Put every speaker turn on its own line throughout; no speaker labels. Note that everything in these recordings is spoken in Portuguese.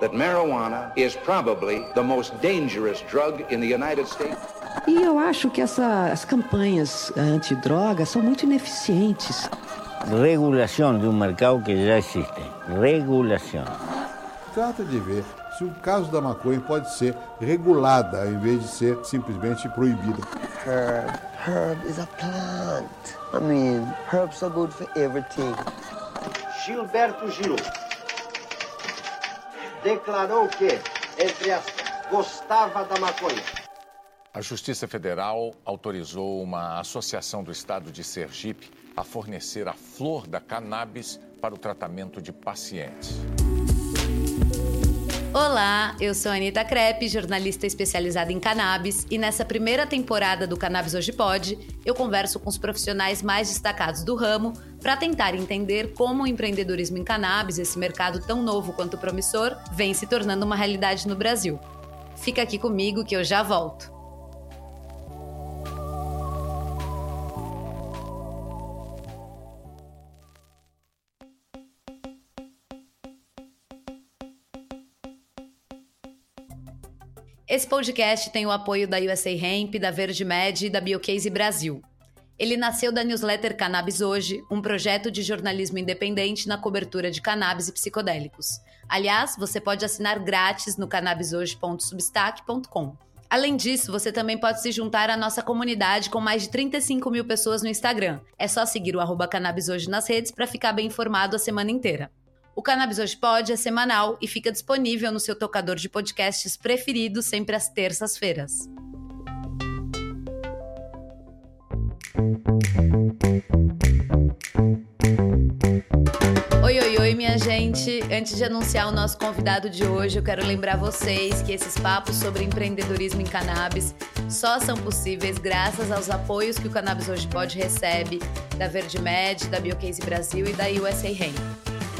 that marijuana is probably the most dangerous drug in the United States.
E eu acho que essas campanhas antidrogas são muito ineficientes.
Regulação de um mercado que já existe. Regulação.
Trata de ver se o caso da maconha pode ser regulada ao invés de ser simplesmente proibida.
Herb. Herb is a plant. I mean, herbs are good for everything.
Gilberto Gil declarou que, entre aspas, gostava da maconha.
A Justiça Federal autorizou uma associação do estado de Sergipe a fornecer a flor da cannabis para o tratamento de pacientes.
Olá, eu sou Anitta Crepe, jornalista especializada em cannabis, e nessa primeira temporada do Cannabis Hoje Pode, eu converso com os profissionais mais destacados do ramo para tentar entender como o empreendedorismo em cannabis, esse mercado tão novo quanto promissor, vem se tornando uma realidade no Brasil. Fica aqui comigo que eu já volto. Esse podcast tem o apoio da USA Hemp, da Verde Med e da Biocase Brasil. Ele nasceu da newsletter Cannabis Hoje, um projeto de jornalismo independente na cobertura de cannabis e psicodélicos. Aliás, você pode assinar grátis no cannabishoje.substack.com. Além disso, você também pode se juntar à nossa comunidade com mais de 35 mil pessoas no Instagram. É só seguir o arroba Cannabis Hoje nas redes para ficar bem informado a semana inteira. O Cannabis Hoje Pod é semanal e fica disponível no seu tocador de podcasts preferido sempre às terças-feiras. Oi, oi, oi, minha gente! Antes de anunciar o nosso convidado de hoje, eu quero lembrar vocês que esses papos sobre empreendedorismo em cannabis só são possíveis graças aos apoios que o Cannabis Hoje Pod recebe da VerdeMed, da Biocase Brasil e da USA Hemp.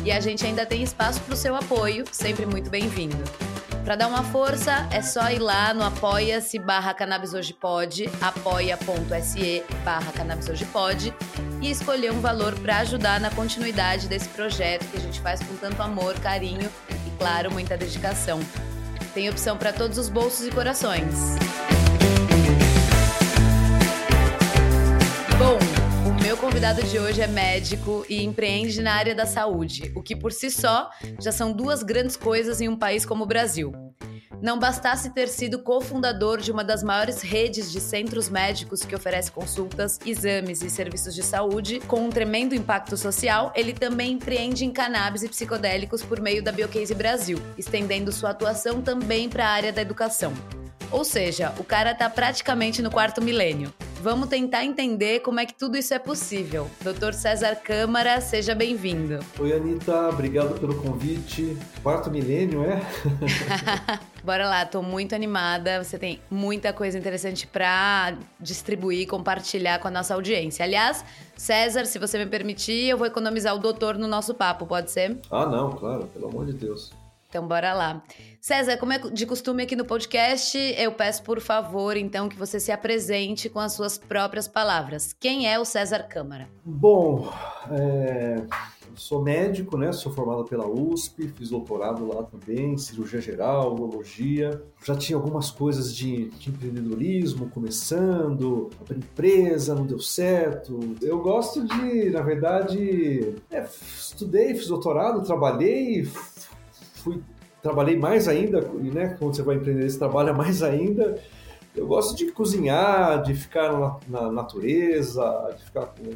E a gente ainda tem espaço para o seu apoio, sempre muito bem-vindo. Para dar uma força, é só ir lá no apoia-se barra Cannabis Hoje Pode, apoia.se barra Cannabis Hoje Pode e escolher um valor para ajudar na continuidade desse projeto que a gente faz com tanto amor, carinho e, claro, muita dedicação. Tem opção para todos os bolsos e corações. Meu convidado de hoje é médico e empreende na área da saúde, o que por si só já são duas grandes coisas em um país como o Brasil. Não bastasse ter sido cofundador de uma das maiores redes de centros médicos que oferece consultas, exames e serviços de saúde, com um tremendo impacto social, ele também empreende em cannabis e psicodélicos por meio da Biocase Brasil, estendendo sua atuação também para a área da educação. Ou seja, o cara tá praticamente no quarto milênio. Vamos tentar entender como é que tudo isso é possível. Dr. César Câmara, seja bem-vindo.
Oi, Anitta, obrigado pelo convite. Quarto milênio, é?
Bora lá, tô muito animada. Você tem muita coisa interessante para distribuir, compartilhar com a nossa audiência. Aliás, César, se você me permitir, eu vou economizar o doutor no nosso papo, pode ser?
Ah, não, claro, pelo amor de Deus.
Então, bora lá. César, como é de costume aqui no podcast, eu peço por favor, então, que você se apresente com as suas próprias palavras. Quem é o César Câmara?
Bom, é, sou médico, né? Sou formado pela USP, fiz doutorado lá também, cirurgia geral, urologia. Já tinha algumas coisas de, de empreendedorismo começando, abri empresa, não deu certo. Eu gosto de, na verdade, é, estudei, fiz doutorado, trabalhei, fui trabalhei mais ainda, né? Quando você vai empreender, você trabalha mais ainda. Eu gosto de cozinhar, de ficar na, na natureza, de ficar com,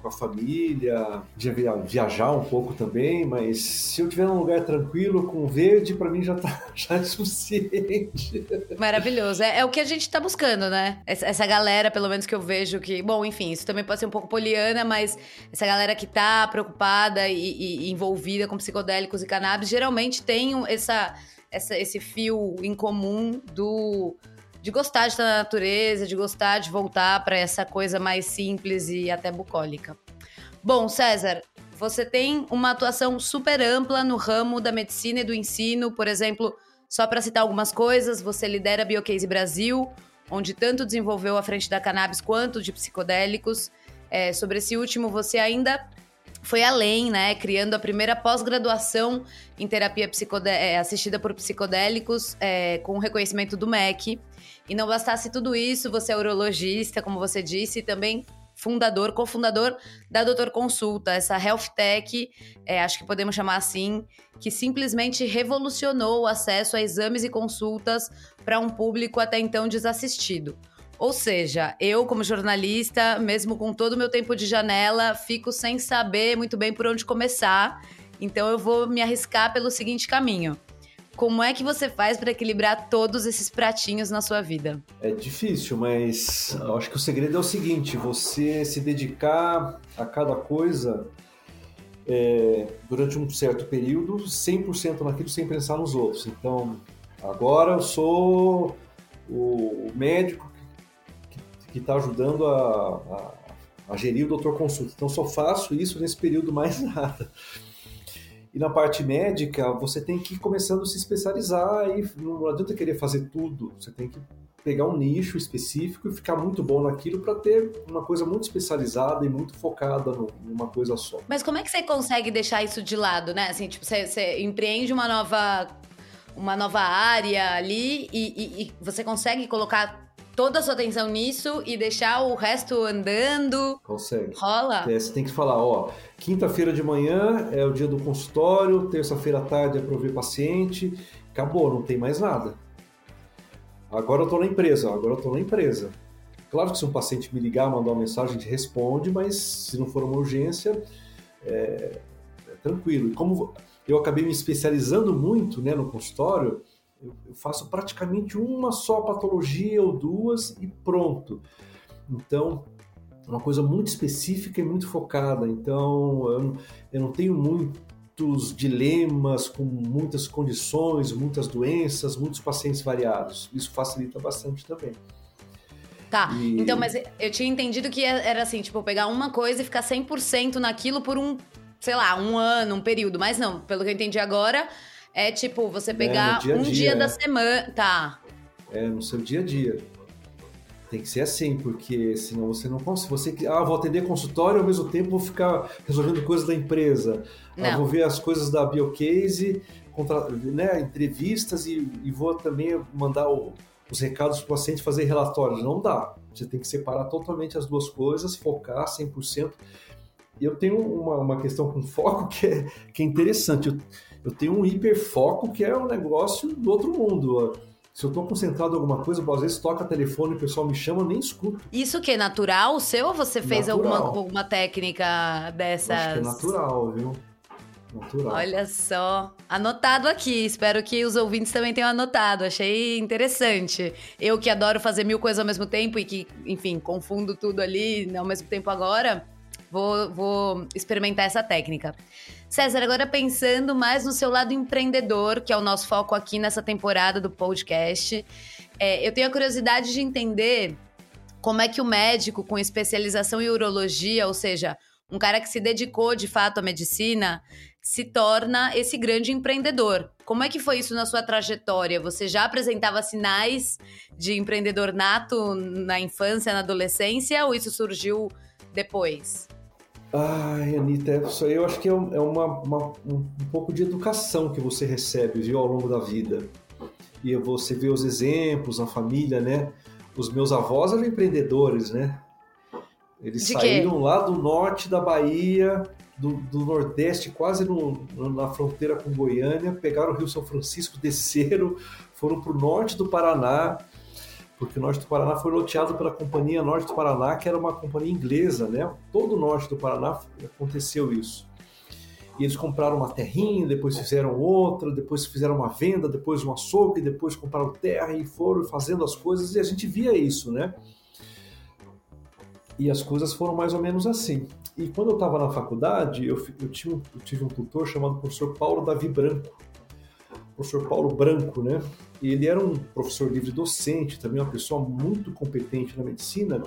com, a família, de viajar um pouco também, mas se eu estiver num lugar tranquilo, com verde, para mim já, tá, já é suficiente.
Maravilhoso. É, é o que a gente está buscando, né? Essa, essa, galera, pelo menos que eu vejo que. Bom, enfim, isso também pode ser um pouco poliana, mas essa galera que tá preocupada e, e, e envolvida com psicodélicos e cannabis geralmente tem essa, essa, esse fio em comum do de gostar de estar na natureza, de gostar de voltar para essa coisa mais simples e até bucólica. Bom, César, você tem uma atuação super ampla no ramo da medicina e do ensino, por exemplo, só para citar algumas coisas, você lidera a Biocase Brasil, onde tanto desenvolveu a frente da cannabis quanto de psicodélicos. É, sobre esse último, você ainda foi além, né? Criando a primeira pós-graduação em terapia é, assistida por psicodélicos é, com reconhecimento do MEC. E não bastasse tudo isso, você é urologista, como você disse, e também fundador, cofundador da Doutor Consulta, essa health tech, é, acho que podemos chamar assim, que simplesmente revolucionou o acesso a exames e consultas para um público até então desassistido. Ou seja, eu, como jornalista, mesmo com todo o meu tempo de janela, fico sem saber muito bem por onde começar. Então eu vou me arriscar pelo seguinte caminho. Como é que você faz para equilibrar todos esses pratinhos na sua vida?
É difícil, mas acho que o segredo é o seguinte: você se dedicar a cada coisa é, durante um certo período, 100% naquilo sem pensar nos outros. Então, agora eu sou o médico que está ajudando a, a, a, gerir o doutor consulta. Então, só faço isso nesse período mais nada. E na parte médica, você tem que ir começando a se especializar e não adianta querer fazer tudo. Você tem que pegar um nicho específico e ficar muito bom naquilo para ter uma coisa muito especializada e muito focada numa coisa só.
Mas como é que você consegue deixar isso de lado, né? Assim, tipo, você, você empreende uma nova uma nova área ali e, e, e você consegue colocar toda a sua atenção nisso e deixar o resto andando?
Consegue.
Rola?
É, você tem que falar, ó, quinta-feira de manhã é o dia do consultório, terça-feira à tarde é para ver paciente, acabou, não tem mais nada. Agora eu tô na empresa, agora eu tô na empresa. Claro que se um paciente me ligar, mandar uma mensagem, a gente responde, mas se não for uma urgência, é, é tranquilo. E como eu acabei me especializando muito né, no consultório, eu faço praticamente uma só patologia ou duas e pronto. Então, uma coisa muito específica e muito focada. Então, eu, eu não tenho muitos dilemas com muitas condições, muitas doenças, muitos pacientes variados. Isso facilita bastante também.
Tá, e... então, mas eu tinha entendido que era assim, tipo, pegar uma coisa e ficar 100% naquilo por um, sei lá, um ano, um período. Mas não, pelo que eu entendi agora, é tipo, você é, pegar é, dia um dia, dia é. da semana. Tá.
É, no seu dia a dia. Tem que ser assim, porque senão você não consegue. Você, ah, vou atender consultório ao mesmo tempo vou ficar resolvendo coisas da empresa. Ah, vou ver as coisas da Biocase, contra, né, entrevistas e, e vou também mandar o, os recados para o paciente fazer relatórios. Não dá. Você tem que separar totalmente as duas coisas, focar 100%. E eu tenho uma, uma questão com foco que é, que é interessante. Eu, eu tenho um hiperfoco que é um negócio do outro mundo. Se eu estou concentrado em alguma coisa, às vezes toca telefone, o pessoal me chama, eu nem escuto.
Isso que é natural seu ou você fez alguma, alguma técnica dessas?
Acho que é natural, viu? Natural.
Olha só. Anotado aqui. Espero que os ouvintes também tenham anotado. Achei interessante. Eu que adoro fazer mil coisas ao mesmo tempo e que, enfim, confundo tudo ali ao mesmo tempo agora, vou, vou experimentar essa técnica. César, agora pensando mais no seu lado empreendedor, que é o nosso foco aqui nessa temporada do podcast, é, eu tenho a curiosidade de entender como é que o médico com especialização em urologia, ou seja, um cara que se dedicou de fato à medicina, se torna esse grande empreendedor. Como é que foi isso na sua trajetória? Você já apresentava sinais de empreendedor nato na infância, na adolescência, ou isso surgiu depois?
Ai, Anitta, isso aí eu acho que é, é uma, uma, um, um pouco de educação que você recebe, viu, ao longo da vida. E você vê os exemplos na família, né? Os meus avós eram empreendedores, né? Eles de saíram quê? lá do norte da Bahia, do, do Nordeste, quase no, na fronteira com Goiânia, pegaram o Rio São Francisco, desceram, foram para o norte do Paraná, porque o norte do Paraná foi loteado pela Companhia Norte do Paraná, que era uma companhia inglesa, né? Todo o norte do Paraná aconteceu isso. E eles compraram uma terrinha, depois fizeram outra, depois fizeram uma venda, depois um açougue, depois compraram terra e foram fazendo as coisas e a gente via isso, né? E as coisas foram mais ou menos assim. E quando eu estava na faculdade, eu, eu, eu tive um tutor chamado professor Paulo Davi Branco, professor Paulo Branco, né? Ele era um professor livre docente, também uma pessoa muito competente na medicina,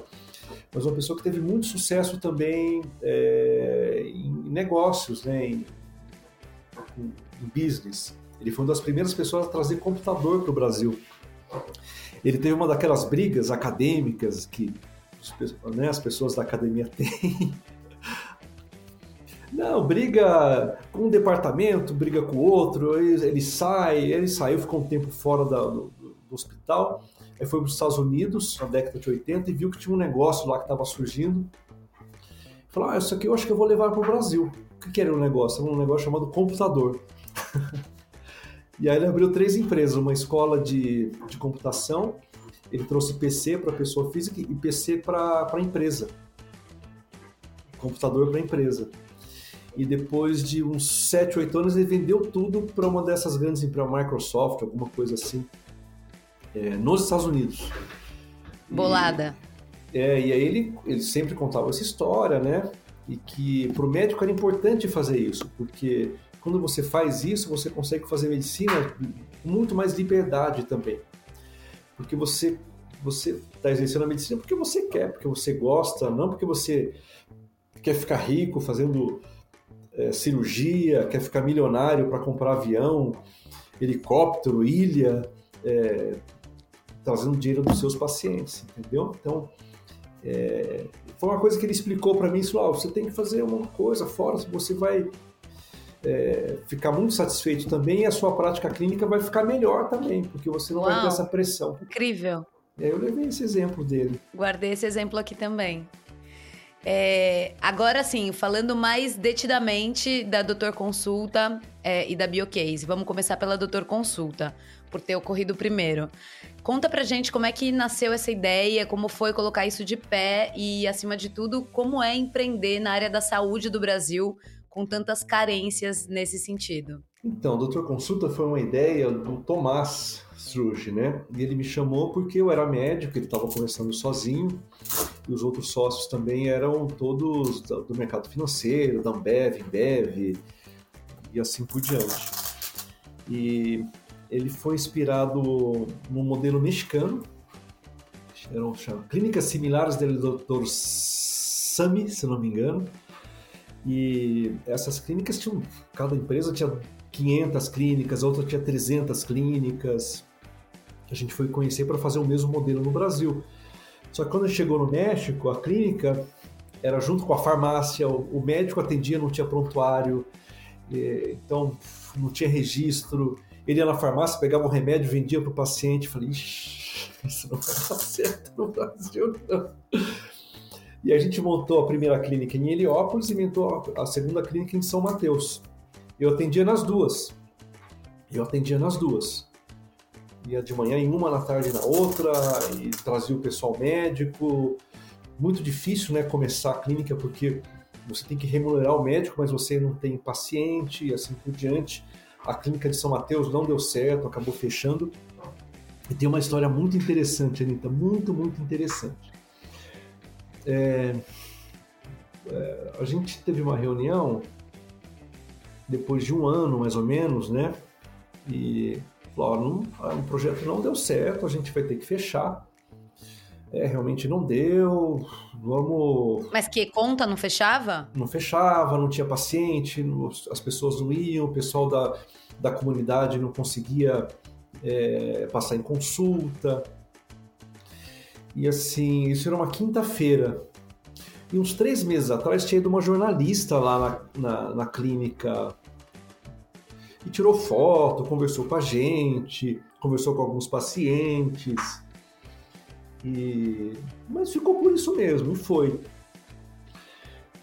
mas uma pessoa que teve muito sucesso também é, em negócios, né? Em, em business. Ele foi uma das primeiras pessoas a trazer computador para o Brasil. Ele teve uma daquelas brigas acadêmicas que né, as pessoas da academia têm Não, briga com um departamento, briga com o outro, ele, sai, ele saiu, ficou um tempo fora da, do, do, hospital, aí foi para os Estados Unidos, na década de 80, e viu que tinha um negócio lá que estava surgindo. Falou, ah, isso aqui eu acho que eu vou levar para o Brasil. O que, que era um negócio? Era um negócio chamado computador. e aí ele abriu três empresas, uma escola de, de computação, ele trouxe PC para pessoa física e PC para a empresa. Computador para a empresa. E depois de uns 7, 8 anos, ele vendeu tudo para uma dessas grandes empresas, Microsoft, alguma coisa assim, é, nos Estados Unidos.
Bolada.
E, é, e aí ele, ele sempre contava essa história, né? E que para o médico era importante fazer isso, porque quando você faz isso, você consegue fazer medicina com muito mais liberdade também porque você você está exercendo a medicina porque você quer, porque você gosta, não porque você quer ficar rico fazendo é, cirurgia, quer ficar milionário para comprar avião, helicóptero, ilha, é, trazendo dinheiro dos seus pacientes, entendeu? Então, é, foi uma coisa que ele explicou para mim, isso, ah, você tem que fazer uma coisa fora, você vai é, ficar muito satisfeito também e a sua prática clínica vai ficar melhor também, porque você não Uau, vai ter essa pressão.
Incrível.
E aí eu levei esse exemplo dele.
Guardei esse exemplo aqui também. É, agora sim, falando mais detidamente da Doutor Consulta é, e da Biocase. Vamos começar pela Doutor Consulta, por ter ocorrido primeiro. Conta pra gente como é que nasceu essa ideia, como foi colocar isso de pé e, acima de tudo, como é empreender na área da saúde do Brasil com tantas carências nesse sentido?
Então, Doutor Consulta foi uma ideia do Tomás Struge, né? E ele me chamou porque eu era médico, ele estava começando sozinho, e os outros sócios também eram todos do mercado financeiro, da Ambev, Embev, e assim por diante. E ele foi inspirado no modelo mexicano, eram clínicas similares do Dr. Sami, se não me engano, e essas clínicas tinham, cada empresa tinha 500 clínicas, outra tinha 300 clínicas. A gente foi conhecer para fazer o mesmo modelo no Brasil. Só que quando a gente chegou no México, a clínica era junto com a farmácia, o médico atendia, não tinha prontuário, então não tinha registro. Ele ia na farmácia, pegava um remédio, vendia para o paciente. Falei, isso não vai dar certo no Brasil, não. E a gente montou a primeira clínica em Heliópolis e montou a segunda clínica em São Mateus. Eu atendia nas duas. Eu atendia nas duas. Ia de manhã em uma, na tarde na outra, e trazia o pessoal médico. Muito difícil, né, começar a clínica, porque você tem que remunerar o médico, mas você não tem paciente e assim por diante. A clínica de São Mateus não deu certo, acabou fechando. E tem uma história muito interessante, Anitta, muito, muito interessante. É, é, a gente teve uma reunião depois de um ano, mais ou menos, né? E falou, não, o projeto não deu certo, a gente vai ter que fechar. É, realmente não deu, vamos...
Mas que conta não fechava?
Não fechava, não tinha paciente, as pessoas não iam, o pessoal da, da comunidade não conseguia é, passar em consulta. E assim, isso era uma quinta-feira. E uns três meses atrás tinha ido uma jornalista lá na, na, na clínica e tirou foto, conversou com a gente, conversou com alguns pacientes. E... Mas ficou por isso mesmo, e foi.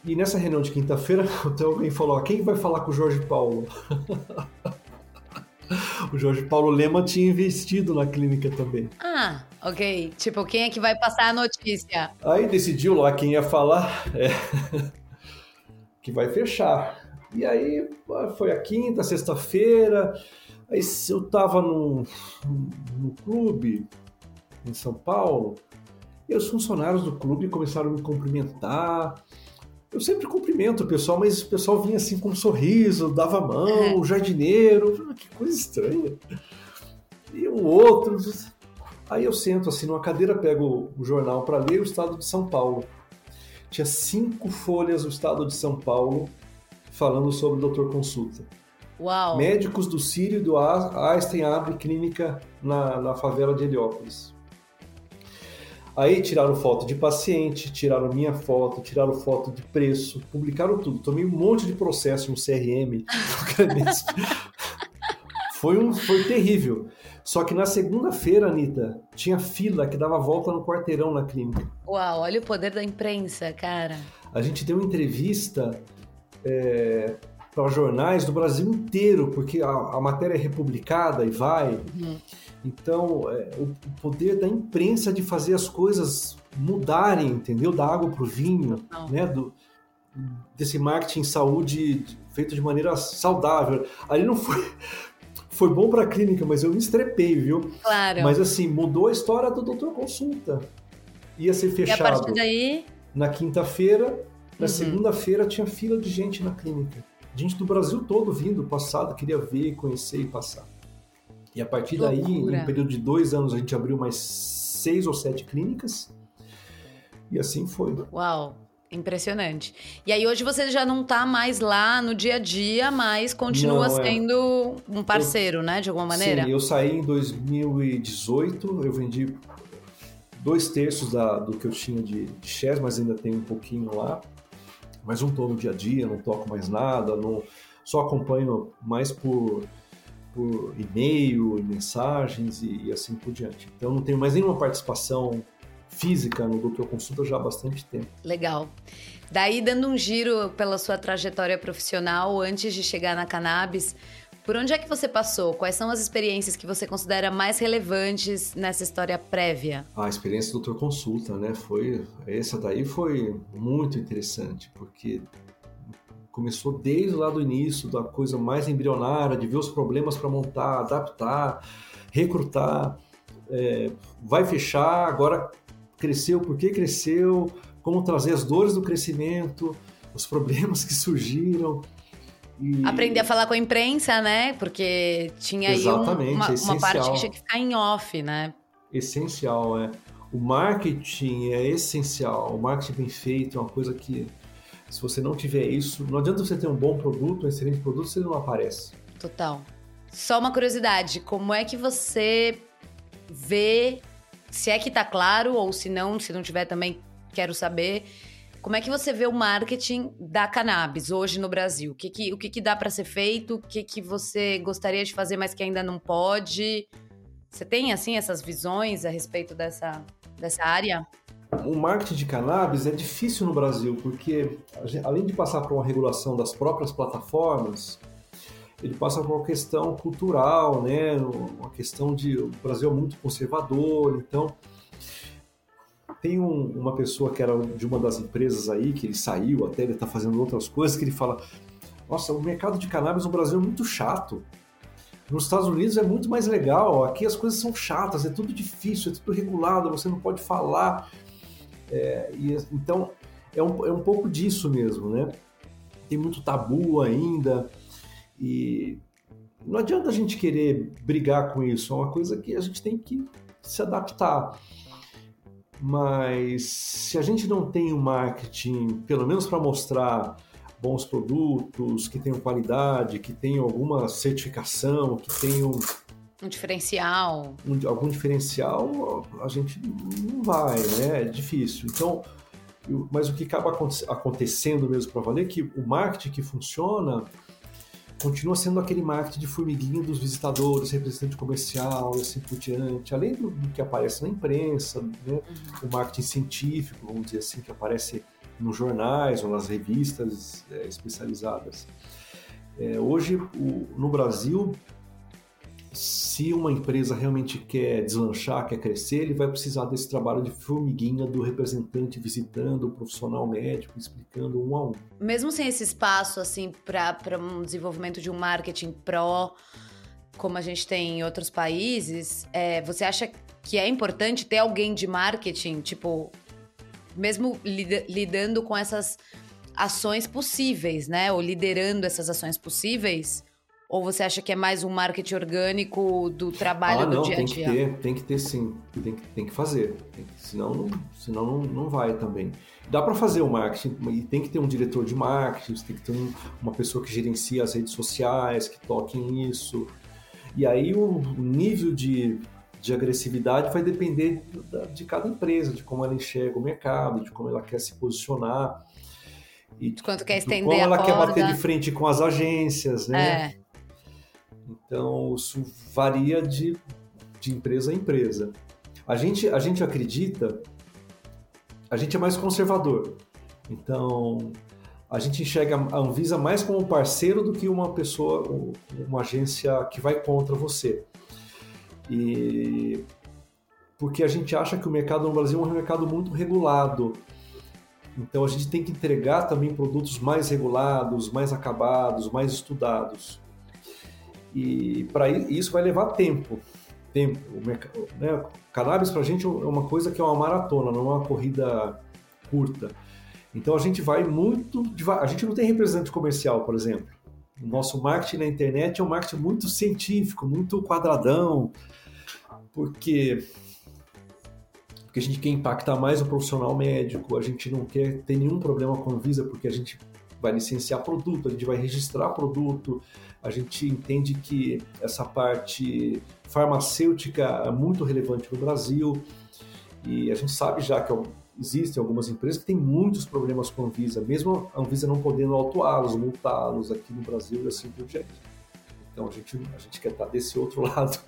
E nessa reunião de quinta-feira, até alguém falou: quem vai falar com o Jorge Paulo? o Jorge Paulo Lema tinha investido na clínica também.
Ah, ok. Tipo, quem é que vai passar a notícia?
Aí decidiu lá quem ia falar é, que vai fechar. E aí foi a quinta, sexta-feira. Aí eu tava no, no clube em São Paulo e os funcionários do clube começaram a me cumprimentar. Eu sempre cumprimento o pessoal, mas o pessoal vinha assim com um sorriso, dava a mão, o jardineiro, que coisa estranha. E o outro. Aí eu sento assim numa cadeira, pego o jornal para ler o estado de São Paulo. Tinha cinco folhas do estado de São Paulo falando sobre o doutor consulta.
Uau.
Médicos do Sírio e do Einstein abrem clínica na, na favela de Heliópolis. Aí tiraram foto de paciente, tiraram minha foto, tiraram foto de preço, publicaram tudo. Tomei um monte de processo no CRM. foi, um, foi terrível. Só que na segunda-feira, Anitta, tinha fila que dava volta no quarteirão na clínica.
Uau, olha o poder da imprensa, cara.
A gente deu entrevista é, para jornais do Brasil inteiro, porque a, a, matéria é republicada e vai. Uhum. Então, é, o, o, poder da imprensa de fazer as coisas mudarem, entendeu? Da água para o vinho, Não. né? Do, desse marketing saúde feito de maneira saudável. Ali não foi. Foi bom para a clínica, mas eu me estrepei, viu?
Claro.
Mas assim, mudou a história do doutor consulta. Ia ser fechado. E a
partir daí?
Na quinta-feira, na uhum. segunda-feira tinha fila de gente na clínica. Gente do Brasil todo vindo, passado, queria ver, conhecer e passar. E a partir daí, em um período de dois anos, a gente abriu mais seis ou sete clínicas. E assim foi.
Uau! Impressionante. E aí hoje você já não está mais lá no dia a dia, mas continua não, é. sendo um parceiro, eu... né? De alguma maneira?
Sim, eu saí em 2018, eu vendi dois terços da, do que eu tinha de, de shares, mas ainda tem um pouquinho lá. Mas não estou no dia a dia, não toco mais nada, não, só acompanho mais por por e-mail, mensagens e, e, assim por diante. Então não tenho mais nenhuma participação física no Doutor Consulta já há bastante tempo.
Legal. Daí, dando um giro pela sua trajetória profissional antes de chegar na cannabis, por onde é que você passou? Quais são as experiências que você considera mais relevantes nessa história prévia?
A experiência do Doutor Consulta, né? Foi essa daí foi muito interessante, porque começou desde lá do início, da coisa mais embrionária, de ver os problemas para montar, adaptar, recrutar, é, vai fechar, agora cresceu, por que cresceu, como trazer as dores do crescimento, os problemas que surgiram.
E... Aprender a falar com a imprensa, né? Porque tinha aí um, uma, uma parte que tinha que ficar em off, né?
Essencial, é. O marketing é essencial. O marketing bem feito é uma coisa que se você não tiver isso, não adianta você ter um bom produto, um excelente produto, se ele não aparece.
Total. Só uma curiosidade, como é que você vê, se é que tá claro, ou se não, se não tiver também, quero saber, como é que você vê o marketing da cannabis hoje no Brasil? O que, que o que, que dá para ser feito? O que, que você gostaria de fazer, mas que ainda não pode? Você tem, assim, essas visões a respeito dessa, dessa área?
O marketing de cannabis é difícil no Brasil, porque além de passar por uma regulação das próprias plataformas, ele passa por uma questão cultural, né? Uma questão de o Brasil é muito conservador, então tem um, uma pessoa que era de uma das empresas aí que ele saiu, até ele está fazendo outras coisas que ele fala: nossa, o mercado de cannabis no Brasil é muito chato. Nos Estados Unidos é muito mais legal. Aqui as coisas são chatas, é tudo difícil, é tudo regulado, você não pode falar. É, e, então, é um, é um pouco disso mesmo, né? Tem muito tabu ainda e não adianta a gente querer brigar com isso, é uma coisa que a gente tem que se adaptar. Mas se a gente não tem o um marketing, pelo menos para mostrar bons produtos, que tenham qualidade, que tenham alguma certificação, que tenham
um diferencial.
Um, algum diferencial, a gente não vai, né? É difícil. Então, eu, mas o que acaba acontecendo mesmo para valer é que o marketing que funciona continua sendo aquele marketing de formiguinha dos visitadores, representante comercial e assim por diante, além do, do que aparece na imprensa, né? Uhum. o marketing científico, vamos dizer assim, que aparece nos jornais ou nas revistas é, especializadas. É, hoje, o, no Brasil, se uma empresa realmente quer deslanchar, quer crescer, ele vai precisar desse trabalho de formiguinha do representante visitando o profissional médico, explicando um a um.
Mesmo sem esse espaço assim para um desenvolvimento de um marketing pró, como a gente tem em outros países, é, você acha que é importante ter alguém de marketing, tipo, mesmo lidando com essas ações possíveis, né? Ou liderando essas ações possíveis? Ou você acha que é mais um marketing orgânico do trabalho
ah,
não, do dia
a
dia?
Tem que ter, tem que ter sim. Tem que, tem que fazer. Tem que, senão senão não, não vai também. Dá para fazer o marketing, e tem que ter um diretor de marketing, tem que ter um, uma pessoa que gerencia as redes sociais, que toque nisso. E aí o nível de, de agressividade vai depender de cada empresa, de como ela enxerga o mercado, de como ela quer se posicionar.
E de quanto quer estender
como ela quer bater de frente com as agências, né?
É.
Então, isso varia de, de empresa a empresa. A gente, a gente acredita, a gente é mais conservador. Então, a gente enxerga a Anvisa mais como parceiro do que uma pessoa, uma agência que vai contra você. E porque a gente acha que o mercado no Brasil é um mercado muito regulado. Então a gente tem que entregar também produtos mais regulados, mais acabados, mais estudados. E para isso vai levar tempo. Tempo. O né? Cannabis para a gente é uma coisa que é uma maratona, não é uma corrida curta. Então a gente vai muito. A gente não tem representante comercial, por exemplo. O nosso marketing na internet é um marketing muito científico, muito quadradão, porque porque a gente quer impactar mais o profissional médico, a gente não quer ter nenhum problema com a Anvisa, porque a gente vai licenciar produto, a gente vai registrar produto, a gente entende que essa parte farmacêutica é muito relevante no Brasil e a gente sabe já que existem algumas empresas que têm muitos problemas com a Anvisa, mesmo a Anvisa não podendo autuá-los, multá-los aqui no Brasil e assim por diante. Então a gente, a gente quer estar desse outro lado,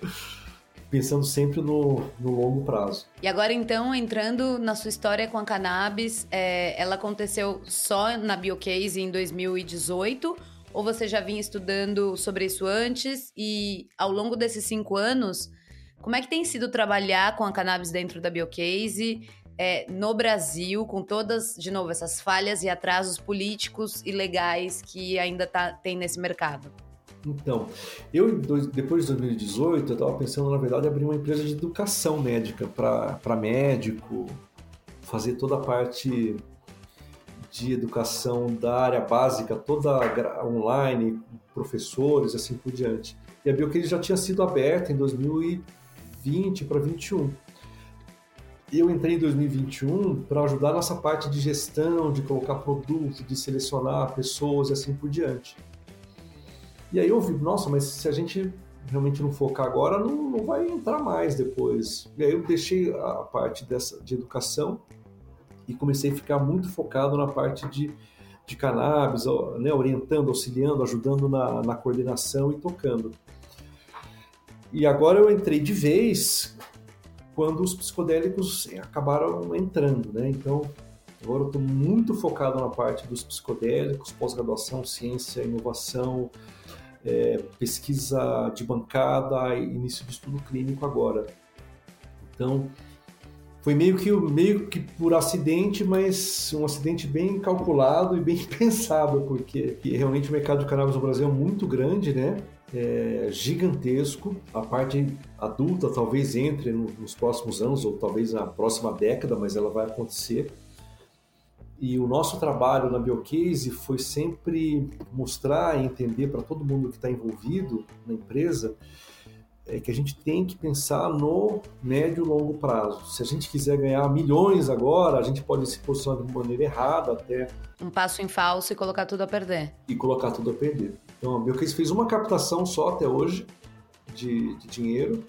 pensando sempre no, no longo prazo.
E agora então, entrando na sua história com a cannabis, é, ela aconteceu só na Biocase em 2018 ou você já vinha estudando sobre isso antes? E ao longo desses cinco anos, como é que tem sido trabalhar com a cannabis dentro da Biocase? É, no Brasil, com todas, de novo, essas falhas e atrasos políticos e legais que ainda tá, tem nesse mercado?
Então, eu depois de 2018, eu estava pensando, na verdade, abrir uma empresa de educação médica para médico, fazer toda a parte de educação da área básica, toda online, professores, assim por diante. E a Biocase já tinha sido aberta em 2020 para 2021 eu entrei em 2021 para ajudar nessa parte de gestão, de colocar produto, de selecionar pessoas e assim por diante. E aí eu vi, nossa, mas se a gente realmente não focar agora, não, não vai entrar mais depois. E aí eu deixei a parte dessa, de educação e comecei a ficar muito focado na parte de, de cannabis, né, orientando, auxiliando, ajudando na, na coordenação e tocando. E agora eu entrei de vez quando os psicodélicos acabaram entrando, né? Então, agora eu estou muito focado na parte dos psicodélicos, pós-graduação, ciência, inovação, é, pesquisa de bancada início de estudo clínico agora. Então, foi meio que, meio que por acidente, mas um acidente bem calculado e bem pensado, porque realmente o mercado de cannabis no Brasil é muito grande, né? é gigantesco. A parte adulta talvez entre nos próximos anos, ou talvez na próxima década, mas ela vai acontecer. E o nosso trabalho na Biocase foi sempre mostrar e entender para todo mundo que está envolvido na empresa é que a gente tem que pensar no médio e longo prazo. Se a gente quiser ganhar milhões agora, a gente pode se posicionar de maneira errada até.
Um passo em falso e colocar tudo a perder.
E colocar tudo a perder. Então a Biocase fez uma captação só até hoje de, de dinheiro,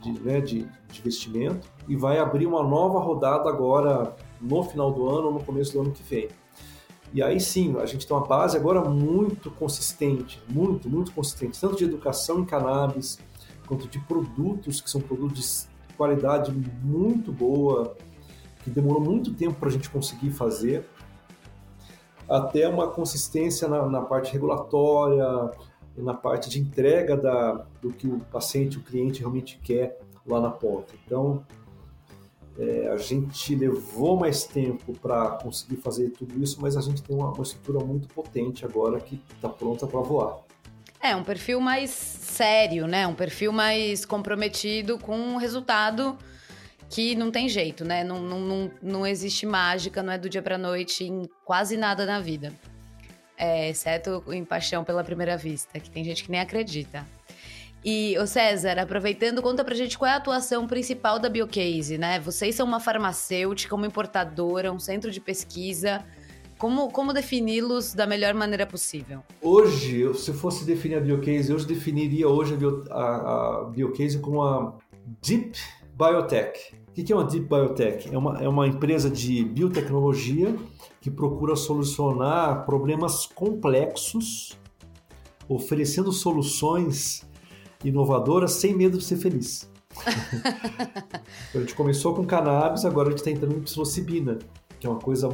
de, né, de, de investimento, e vai abrir uma nova rodada agora no final do ano ou no começo do ano que vem. E aí sim, a gente tem uma base agora muito consistente, muito, muito consistente, tanto de educação em cannabis, quanto de produtos que são produtos de qualidade muito boa, que demorou muito tempo para a gente conseguir fazer, até uma consistência na, na, parte regulatória, na parte de entrega da, do que o paciente, o cliente realmente quer lá na ponta. Então, é, a gente levou mais tempo para conseguir fazer tudo isso, mas a gente tem uma, uma estrutura muito potente agora que está pronta para voar.
É, um perfil mais sério, né? Um perfil mais comprometido com o resultado que não tem jeito, né? Não, não, não, não existe mágica, não é do dia pra noite em quase nada na vida. É, exceto em paixão pela primeira vista, que tem gente que nem acredita. E, ô César, aproveitando, conta pra gente qual é a atuação principal da Biocase, né? Vocês são uma farmacêutica, uma importadora, um centro de pesquisa. Como, como defini-los da melhor maneira possível?
Hoje, se fosse definir a Biocase, eu definiria hoje a, a, a Biocase como uma Deep Biotech. O que é uma Deep Biotech? É uma, é uma empresa de biotecnologia que procura solucionar problemas complexos, oferecendo soluções inovadoras sem medo de ser feliz. a gente começou com cannabis, agora a gente está entrando em psilocibina, que é uma coisa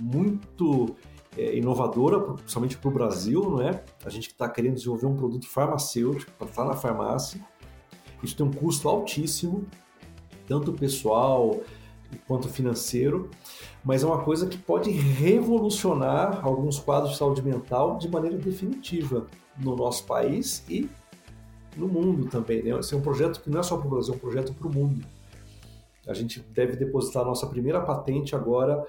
muito é, inovadora, principalmente para o Brasil, não é? A gente está querendo desenvolver um produto farmacêutico para estar na farmácia. Isso tem um custo altíssimo, tanto pessoal quanto financeiro, mas é uma coisa que pode revolucionar alguns quadros de saúde mental de maneira definitiva no nosso país e no mundo também. Né? Esse é um projeto que não é só para o Brasil, é um projeto para o mundo. A gente deve depositar a nossa primeira patente agora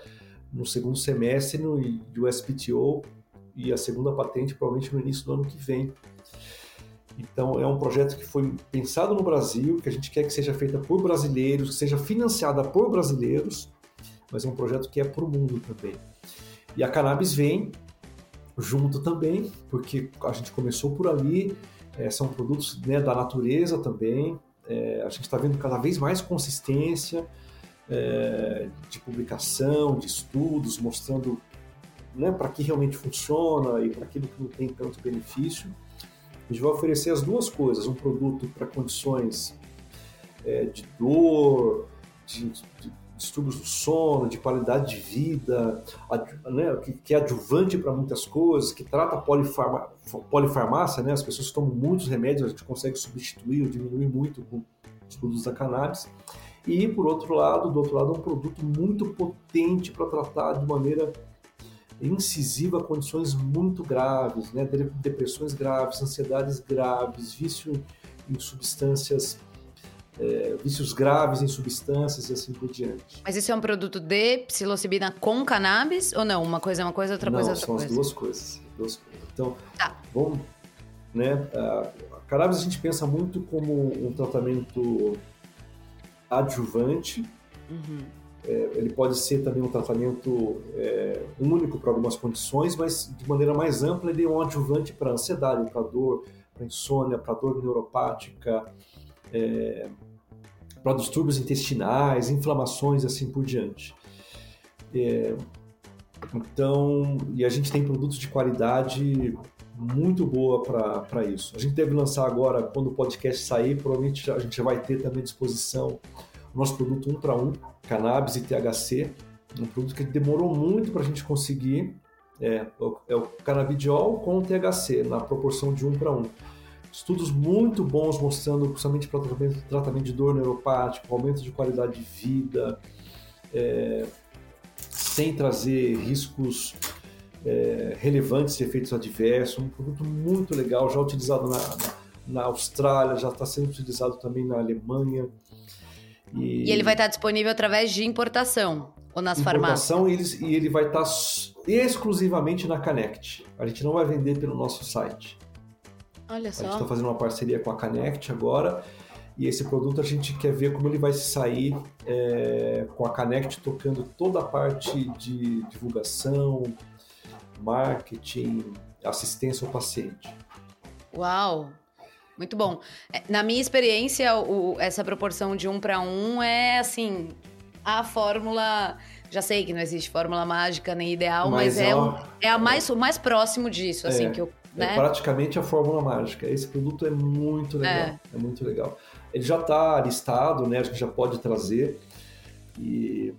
no segundo semestre no USPTO e a segunda patente provavelmente no início do ano que vem. Então é um projeto que foi pensado no Brasil, que a gente quer que seja feita por brasileiros, que seja financiada por brasileiros, mas é um projeto que é para o mundo também. E a cannabis vem junto também, porque a gente começou por ali, é, são produtos né, da natureza também. É, a gente está vendo cada vez mais consistência é, de publicação, de estudos, mostrando né, para que realmente funciona e para aquilo que não tem tanto benefício. A gente vai oferecer as duas coisas: um produto para condições é, de dor, de, de distúrbios do sono, de qualidade de vida, né, que, que, é adjuvante para muitas coisas, que trata polifarma, polifarmácia, né, as pessoas tomam muitos remédios, a gente consegue substituir ou diminuir muito com os produtos da cannabis. E, por outro lado, do outro lado, é um produto muito potente para tratar de maneira incisiva condições muito graves, né, depressões graves, ansiedades graves, vício em substâncias é, vícios graves em substâncias e assim por diante.
Mas isso é um produto de psilocibina com cannabis ou não? Uma coisa é uma coisa, outra
não,
coisa é outra
são
coisa?
as duas coisas. Duas coisas. Então,
tá.
vamos, né? A cannabis a gente pensa muito como um tratamento adjuvante.
Uhum.
É, ele pode ser também um tratamento é, único para algumas condições, mas de maneira mais ampla ele é um adjuvante para ansiedade, para dor, para insônia, para dor neuropática, é, para distúrbios intestinais, inflamações assim por diante. É, então, e a gente tem produtos de qualidade muito boa para isso. A gente deve lançar agora, quando o podcast sair, provavelmente a gente já vai ter também à disposição o nosso produto 1 para 1, cannabis e THC, um produto que demorou muito para a gente conseguir. É, é o canabidiol com o THC, na proporção de 1 para 1 estudos muito bons mostrando, principalmente para tratamento, tratamento de dor neuropática, aumento de qualidade de vida, é, sem trazer riscos é, relevantes de efeitos adversos. Um produto muito legal, já utilizado na, na, na Austrália, já está sendo utilizado também na Alemanha.
E, e, ele vai estar disponível através de importação ou nas
importação,
farmácias?
e ele vai estar exclusivamente na Connect. A gente não vai vender pelo nosso site.
Olha só.
A gente está fazendo uma parceria com a Canect agora. E esse produto a gente quer ver como ele vai se sair é, com a Canect tocando toda a parte de divulgação, marketing, assistência ao paciente.
Uau! Muito bom. É, na minha experiência, o, essa proporção de um para um é assim a fórmula. Já sei que não existe fórmula mágica nem ideal, mas, mas é, o, é a mais, o mais próximo disso, assim, é. que eu
é né? É praticamente a fórmula mágica. Esse produto é muito legal. É, é muito legal. Ele já está listado, né? A gente já pode trazer. E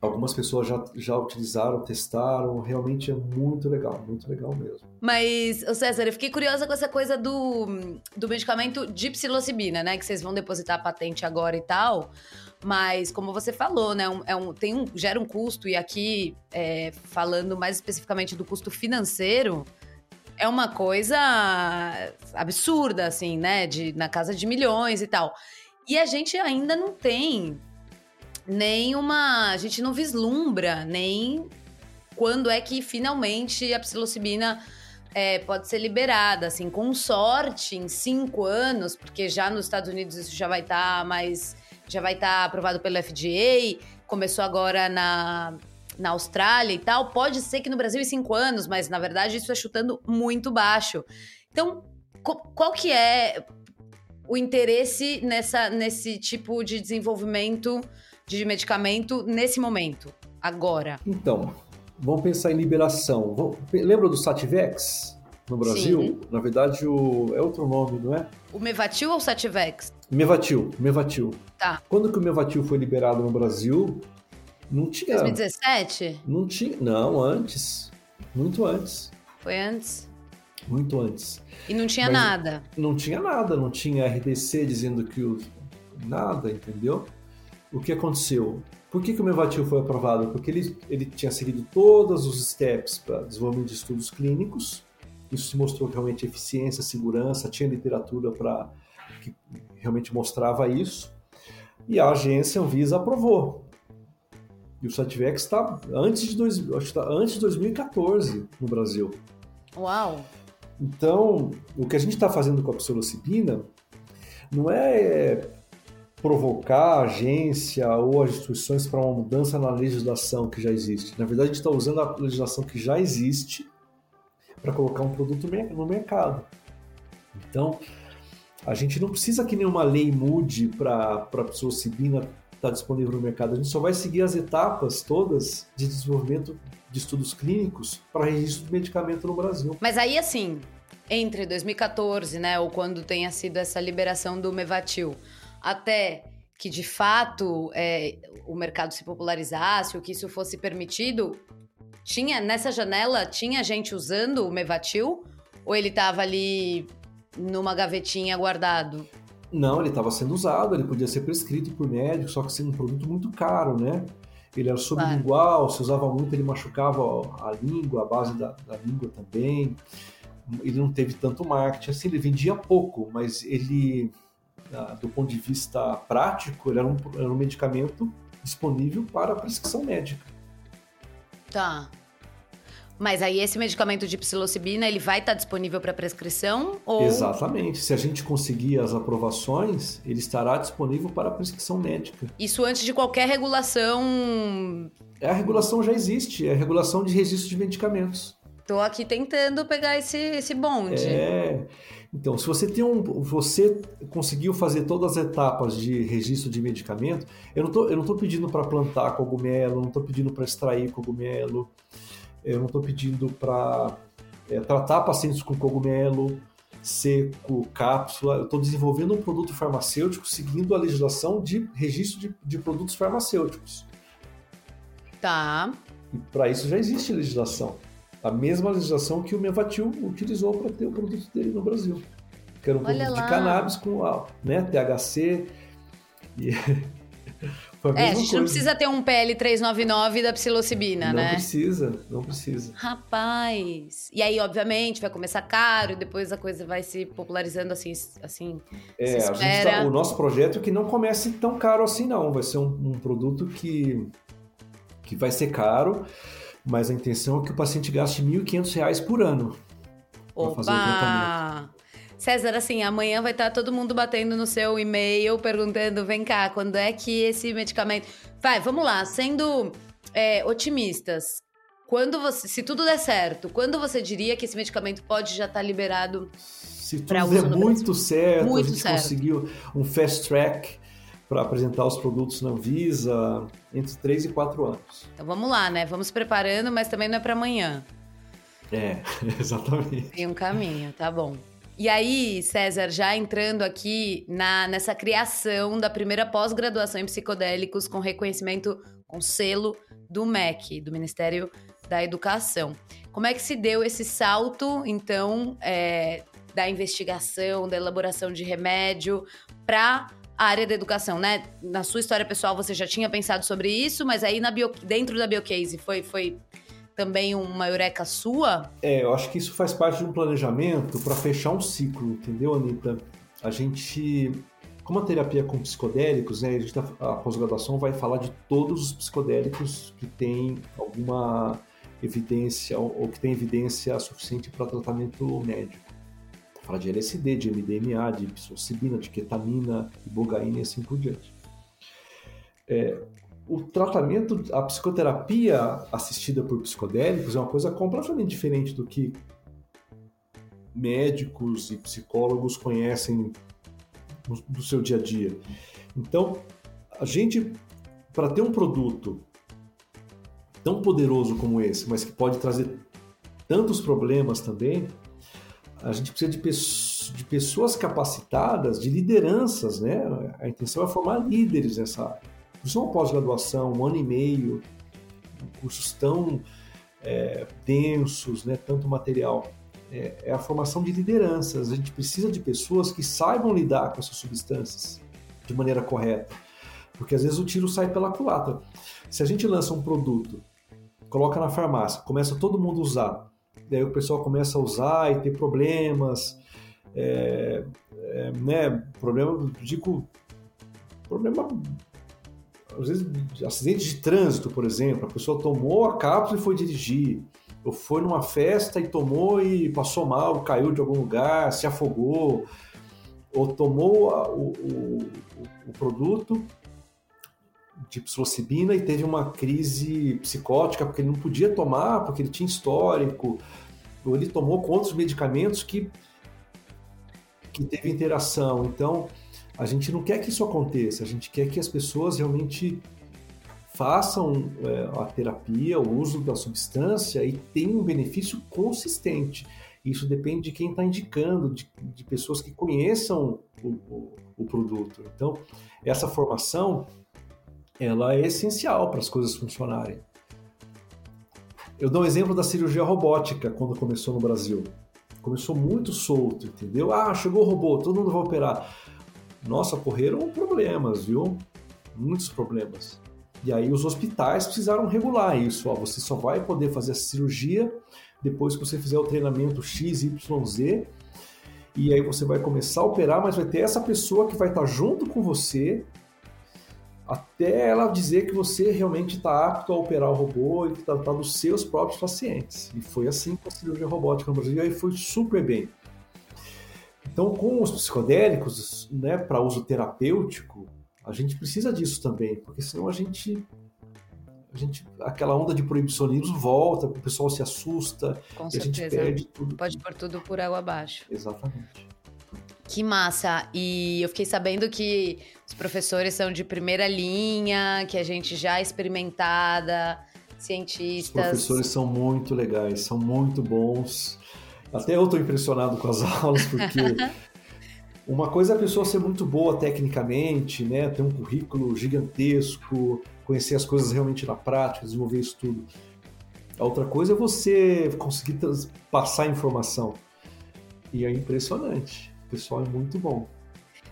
algumas pessoas já, já utilizaram, testaram. Realmente é muito legal, muito legal mesmo.
Mas, César, eu fiquei curiosa com essa coisa do, do medicamento de psilocibina, né? Que vocês vão depositar a patente agora e tal. Mas, como você falou, né, é um, tem um, gera um custo, e aqui, é, falando mais especificamente do custo financeiro, é uma coisa absurda, assim, né? De, na casa de milhões e tal. E a gente ainda não tem nem uma. A gente não vislumbra nem quando é que finalmente a psilocibina é, pode ser liberada, assim, com sorte, em cinco anos, porque já nos Estados Unidos isso já vai estar tá mais. já vai estar tá aprovado pelo FDA, começou agora na, na Austrália e tal, pode ser que no Brasil em cinco anos, mas na verdade isso é chutando muito baixo. Então, qual que é o interesse nessa, nesse tipo de desenvolvimento de medicamento nesse momento, agora?
Então, vamos pensar em liberação. Vamos- Lembra do Sativex no Brasil?
Sim.
Na verdade, o... é outro nome, não é?
O Mevatil ou o Sativex?
Mevatil, Mevatil.
Tá.
Quando que o Mevatil foi liberado no Brasil, não tinha...
2017?
Não tinha... Não, antes. Muito antes.
Foi antes?
Muito antes.
E não tinha
Mas-
nada.
Não tinha nada, não tinha RDC dizendo que o... Nada, entendeu? O que aconteceu? Por que, que o Mevatil foi aprovado? Porque ele, ele tinha seguido todos os steps para desenvolvimento de estudos clínicos. Isso se mostrou realmente eficiência, segurança, tinha literatura para que realmente mostrava isso. E a agência Anvisa aprovou. E o Sativex está antes de dois, tá antes de 2014 no Brasil.
Uau!
Então, o que a gente está fazendo com a psilocibina não é provocar a agência ou as instituições para uma mudança na legislação que já existe. Na verdade, a gente está usando a legislação que já existe para colocar um produto no mercado. Então, a gente não precisa que nenhuma lei mude para a psilocibina estar disponível no mercado. A gente só vai seguir as etapas todas de desenvolvimento de estudos clínicos para registro de medicamento no Brasil.
Mas aí, assim, entre 2014, né, ou quando tenha sido essa liberação do Mevatil, até que de fato é, o mercado se popularizasse, ou que isso fosse permitido, tinha nessa janela tinha gente usando o Mevatil ou ele estava ali numa gavetinha guardado?
Não, ele estava sendo usado, ele podia ser prescrito por médico, só que sendo um produto muito caro, né? Ele era sublingual, se usava muito, ele machucava a língua, a base da, da língua também. Ele não teve tanto marketing, assim, ele vendia pouco, mas ele, ah, do ponto de vista prático, ele era um, era um medicamento disponível para prescrição médica.
Tá. Mas aí esse medicamento de psilocibina, ele vai estar disponível para prescrição ou
Exatamente. Se a gente conseguir as aprovações, ele estará disponível para prescrição médica.
isso antes de qualquer regulação?
A regulação já existe, é a regulação de registro de medicamentos.
Tô aqui tentando pegar esse, esse bonde.
É. Então, se você tem um, você conseguiu fazer todas as etapas de registro de medicamento, eu não tô, eu não tô pedindo para plantar cogumelo, não estou pedindo para extrair cogumelo, eu não estou pedindo para tratar pacientes com cogumelo seco, cápsula. Eu estou desenvolvendo um produto farmacêutico seguindo a legislação de registro de, de produtos farmacêuticos.
Tá.
E para isso já existe legislação. A mesma legislação que o Mevatil utilizou para ter o produto dele no Brasil. Que era um
Olha
produto
lá.
de cannabis com né, THC. E...
É, a gente não
coisa.
precisa ter um PL 399 da psilocibina,
Não
né?
precisa, não precisa.
Rapaz. E aí, obviamente, vai começar caro, depois a coisa vai se popularizando assim, assim.
É, tá- o nosso projeto é que não comece tão caro assim, não. Vai ser um, um produto que, que vai ser caro, mas a intenção é que o paciente gaste 1.500 reais por ano. pra fazer o
Opa! César, assim, amanhã vai estar todo mundo batendo no seu e-mail, perguntando: vem cá, quando é que esse medicamento. Vai, vamos lá, sendo é, otimistas. Quando você, se tudo der certo, quando você diria que esse medicamento pode já estar liberado?
Se tudo der muito certo,
Muito
a gente
certo.
conseguiu um fast track para apresentar os produtos na Anvisa entre 3 e 4 anos.
Então vamos lá, né? Vamos preparando, mas também não é para amanhã.
É, exatamente.
Tem um caminho, tá bom. E aí, César, já entrando aqui na, nessa criação da primeira pós-graduação em psicodélicos com reconhecimento com selo do MEC, do Ministério da Educação. Como é que se deu esse salto, então, é, da investigação, da elaboração de remédio para a área da educação, né? Na sua história pessoal, você já tinha pensado sobre isso, mas aí na bio, dentro da Biocase foi, foi também uma eureka sua?
É, eu acho que isso faz parte de um planejamento para fechar um ciclo, entendeu, Anitta? A gente, como a terapia com psicodélicos, né, a, gente tá- a pós-graduação vai falar de todos os psicodélicos que têm alguma evidência ou que tem evidência suficiente para tratamento médico. Fala de LSD, de MDMA, de psilocibina, de ketamina, ibogaína e assim por diante. É, o tratamento, a psicoterapia assistida por psicodélicos é uma coisa completamente diferente do que médicos e psicólogos conhecem do seu dia a dia. Então, a gente, para ter um produto tão poderoso como esse, mas que pode trazer tantos problemas também, a gente precisa de, pe de pessoas capacitadas, de lideranças, né? A intenção é formar líderes nessa área. Isso é uma pós-graduação, um ano e meio, cursos tão é, densos, né? Tanto material. É, é a formação de lideranças. A gente precisa de pessoas que saibam lidar com essas substâncias de maneira correta. Porque às vezes o tiro sai pela culatra. Se a gente lança um produto, coloca na farmácia, começa todo mundo a usar, daí o pessoal começa a usar e ter problemas, é, é, né, problema, digo, problema, às vezes, acidente de trânsito, por exemplo, a pessoa tomou a cápsula e foi dirigir, ou foi numa festa e tomou e passou mal, caiu de algum lugar, se afogou, ou tomou o, o, o produto de psilocibina e teve uma crise psicótica porque ele não podia tomar, porque ele tinha histórico, ou ele tomou com outros medicamentos que, que teve interação. Então, a gente não quer que isso aconteça, a gente quer que as pessoas realmente façam é, a terapia, o uso da substância e tenham um benefício consistente. Isso depende de quem está indicando, de, de, pessoas que conheçam o, o, o produto. Então, essa formação ela é essencial para as coisas funcionarem. Eu dou um exemplo da cirurgia robótica quando começou no Brasil. Começou muito solto, entendeu? Ah, chegou o robô, todo mundo vai operar. Nossa, ocorreram problemas, viu? Muitos problemas. E aí os hospitais precisaram regular isso. Ó, você só vai poder fazer a cirurgia depois que você fizer o treinamento XYZ. E aí você vai começar a operar, mas vai ter essa pessoa que vai estar junto com você até ela dizer que você realmente está apto a operar o robô e que está tá dos seus próprios pacientes. E foi assim com a cirurgia robótica no Brasil e aí foi super bem. Então, com os psicodélicos, né, para uso terapêutico, a gente precisa disso também, porque senão a gente a gente aquela onda de proibicionismo volta, o pessoal se assusta a gente perde tudo.
Pode pôr tudo por água abaixo.
Exatamente.
Que massa! E eu fiquei sabendo que os professores são de primeira linha, que a gente já é experimentada, cientistas.
Os professores são muito legais, são muito bons. Até eu estou impressionado com as aulas, porque uma coisa é a pessoa ser muito boa tecnicamente, né? ter um currículo gigantesco, conhecer as coisas realmente na prática, desenvolver isso tudo. A outra coisa é você conseguir passar informação. E é impressionante. O pessoal é muito bom.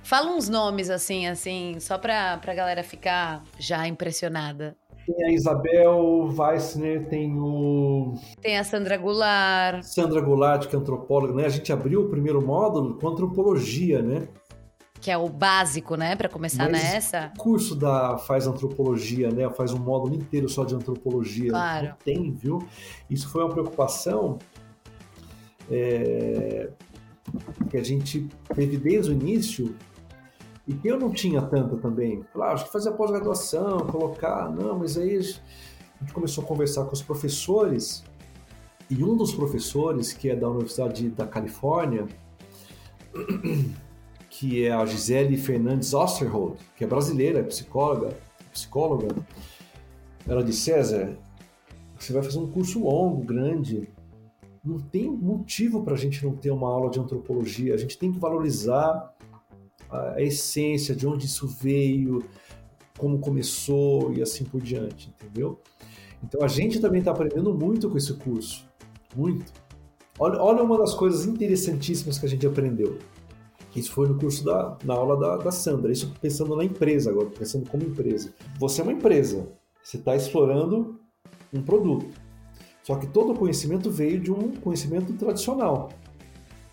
Fala uns nomes assim, assim, só pra, pra galera ficar já impressionada.
Tem a Isabel Weissner, tem o.
Tem a Sandra Goulart.
Sandra Goulart, que é antropóloga, né? A gente abriu o primeiro módulo com antropologia, né?
Que é o básico, né? Para começar
Mas
nessa.
O curso da faz antropologia, né? Faz um módulo inteiro só de antropologia.
Claro.
Não tem, viu? Isso foi uma preocupação. É que a gente teve desde o início e que eu não tinha tanta também. Claro, acho que fazer pós-graduação, colocar, não, mas aí a gente começou a conversar com os professores e um dos professores, que é da Universidade da Califórnia, que é a Gisele Fernandes Osterhold, que é brasileira, é psicóloga, psicóloga, ela disse, César, você vai fazer um curso longo, grande, não tem motivo para a gente não ter uma aula de antropologia. A gente tem que valorizar a essência, de onde isso veio, como começou e assim por diante, entendeu? Então a gente também está aprendendo muito com esse curso, muito. Olha, olha uma das coisas interessantíssimas que a gente aprendeu. Isso foi no curso da na aula da, da Sandra. Isso pensando na empresa agora, pensando como empresa. Você é uma empresa, você está explorando um produto. Só que todo o conhecimento veio de um conhecimento tradicional,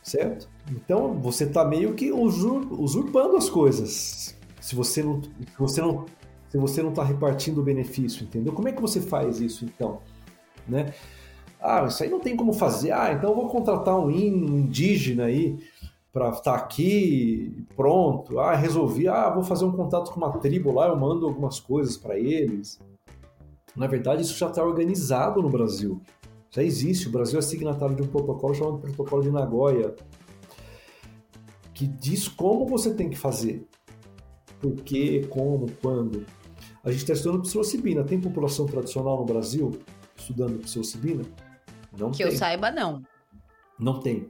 certo? Então você está meio que usurpando as coisas. Se você não, se você não, se você não está repartindo o benefício, entendeu? Como é que você faz isso então, né? Ah, isso aí não tem como fazer. Ah, então eu vou contratar um indígena aí para estar tá aqui, pronto. Ah, resolvi. Ah, vou fazer um contato com uma tribo lá, eu mando algumas coisas para eles. Na verdade, isso já está organizado no Brasil. Já existe. O Brasil é signatário de um protocolo chamado Protocolo de Nagoya. que diz como você tem que fazer. Por quê, como, quando. A gente está estudando psilocibina. Tem população tradicional no Brasil estudando psilocibina? Não
que
tem.
eu saiba, não.
Não tem.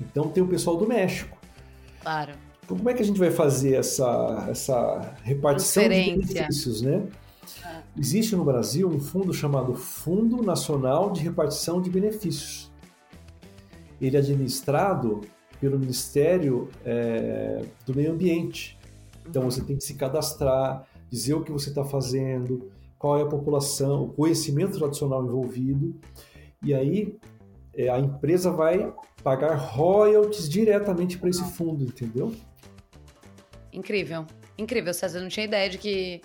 Então tem o pessoal do México.
Claro.
Então como é que a gente vai fazer essa, essa repartição de benefícios, né? Existe no Brasil um fundo chamado Fundo Nacional de Repartição de Benefícios. Ele é administrado pelo Ministério eh, do Meio Ambiente. Então você tem que se cadastrar, dizer o que você está fazendo, qual é a população, o conhecimento tradicional envolvido, e aí eh, a empresa vai pagar royalties diretamente para esse fundo, entendeu?
Incrível. Incrível, César. Eu não tinha ideia de que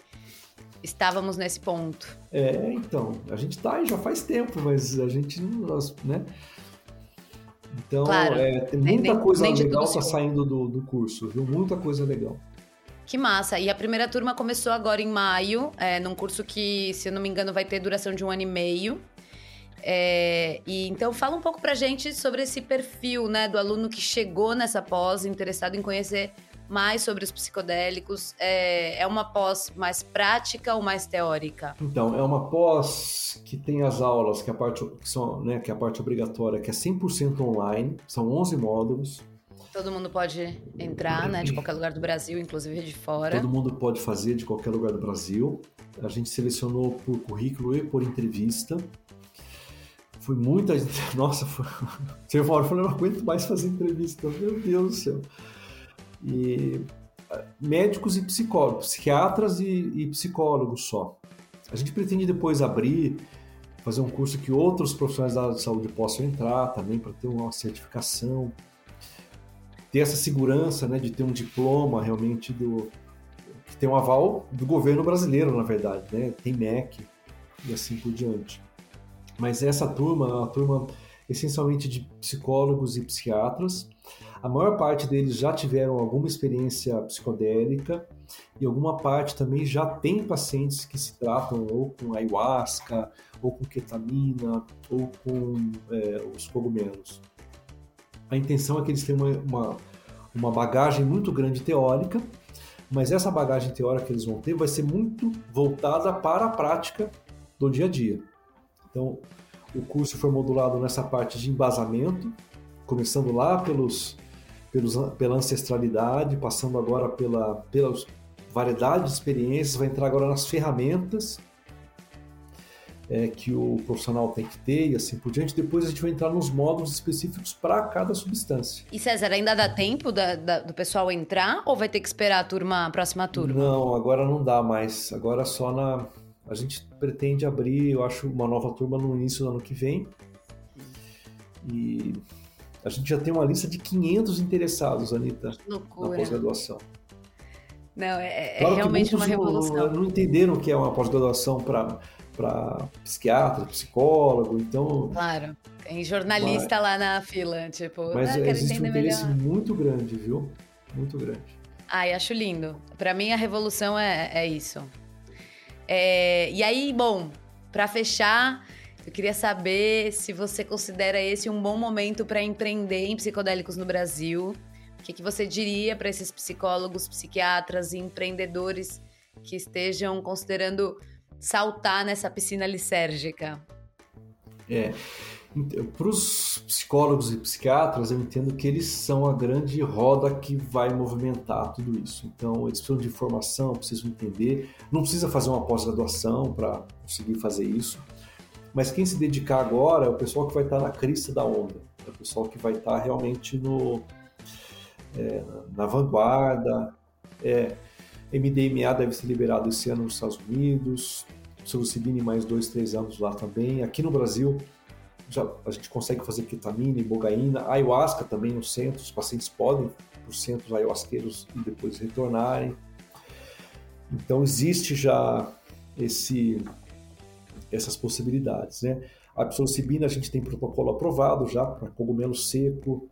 estávamos nesse ponto.
É, então, a gente tá aí já faz tempo, mas a gente não, nós, né? Então,
Claro.
é, tem muita
nem-
coisa
nem
legal tá saindo do, do curso, viu? Muita coisa legal.
Que massa. E a primeira turma começou agora em maio, é, num curso que, se eu não me engano, vai ter duração de um ano e meio. É, e então fala um pouco pra gente sobre esse perfil, né, do aluno que chegou nessa pós, interessado em conhecer mais sobre os psicodélicos. É, é uma pós mais prática ou mais teórica?
Então, é uma pós que tem as aulas, que, é a parte, que, são, né, que é a parte obrigatória, que é 100% online, são 11 módulos,
Todo mundo pode entrar, né, de qualquer lugar do Brasil, inclusive de fora.
todo mundo pode fazer de qualquer lugar do Brasil. A gente selecionou por currículo e por entrevista. Foi muita. Nossa, foi... teve uma hora que eu falei, não aguento mais fazer entrevista, meu Deus do céu. E ah, médicos e psicólogos, psiquiatras e, e psicólogos só. A gente pretende depois abrir, fazer um curso que outros profissionais da área de saúde possam entrar também para ter uma certificação, ter essa segurança, né, de ter um diploma realmente do que tem um aval do governo brasileiro, na verdade, né? Tem MEC e assim por diante. Mas essa turma é uma turma essencialmente de psicólogos e psiquiatras. A maior parte deles já tiveram alguma experiência psicodélica e alguma parte também já tem pacientes que se tratam ou com ayahuasca, ou com ketamina, ou com é, os cogumelos. A intenção é que eles tenham uma, uma, uma bagagem muito grande teórica, mas essa bagagem teórica que eles vão ter vai ser muito voltada para a prática do dia a dia. Então, o curso foi modulado nessa parte de embasamento, começando lá pelos, pelos, pela ancestralidade, passando agora pela, pela variedade de experiências, vai entrar agora nas ferramentas é, que o profissional tem que ter e assim por diante. Depois a gente vai entrar nos módulos específicos para cada substância.
E César, ainda dá tempo da- da- do pessoal entrar ou vai ter que esperar a turma, a próxima turma?
Não, agora não dá mais. Agora só na. A gente pretende abrir, eu acho, uma nova turma no início do ano que vem. E a gente já tem uma lista de 500 interessados, Anitta, na
Loucura.
pós-graduação.
Não, é, é
Claro que
realmente uma
muitos não-
revolução.
Não, entenderam o que é uma pós-graduação para psiquiatra, psicólogo, então.
Claro. Tem jornalista lá na fila, tipo,
Mas
ah,
é,
quero
existe um interesse
melhor.
muito grande, viu? Muito grande.
Ai, acho lindo. Pra mim, a revolução é, é isso. É, e aí, bom, pra fechar, eu queria saber se você considera esse um bom momento pra empreender em psicodélicos no Brasil. O que, que você diria pra esses psicólogos, psiquiatras e empreendedores que estejam considerando saltar nessa piscina lisérgica?
É. Para os psicólogos e psiquiatras, eu entendo que eles são a grande roda que vai movimentar tudo isso. Então, eles precisam de informação, precisam entender. Não precisa fazer uma pós-graduação para conseguir fazer isso. Mas quem se dedicar agora é o pessoal que vai estar na crista da onda. É o pessoal que vai estar realmente no, é, na vanguarda. É, MDMA deve ser liberado esse ano nos Estados Unidos. Psilocibina em mais dois, três anos lá também. Aqui no Brasil, já a gente consegue fazer ketamina, ibogaína, ayahuasca também no centro, os pacientes podem os centros ayahuasqueiros e depois retornarem. Então existe já esse, essas possibilidades, né? A psilocibina a gente tem protocolo aprovado já para cogumelo seco,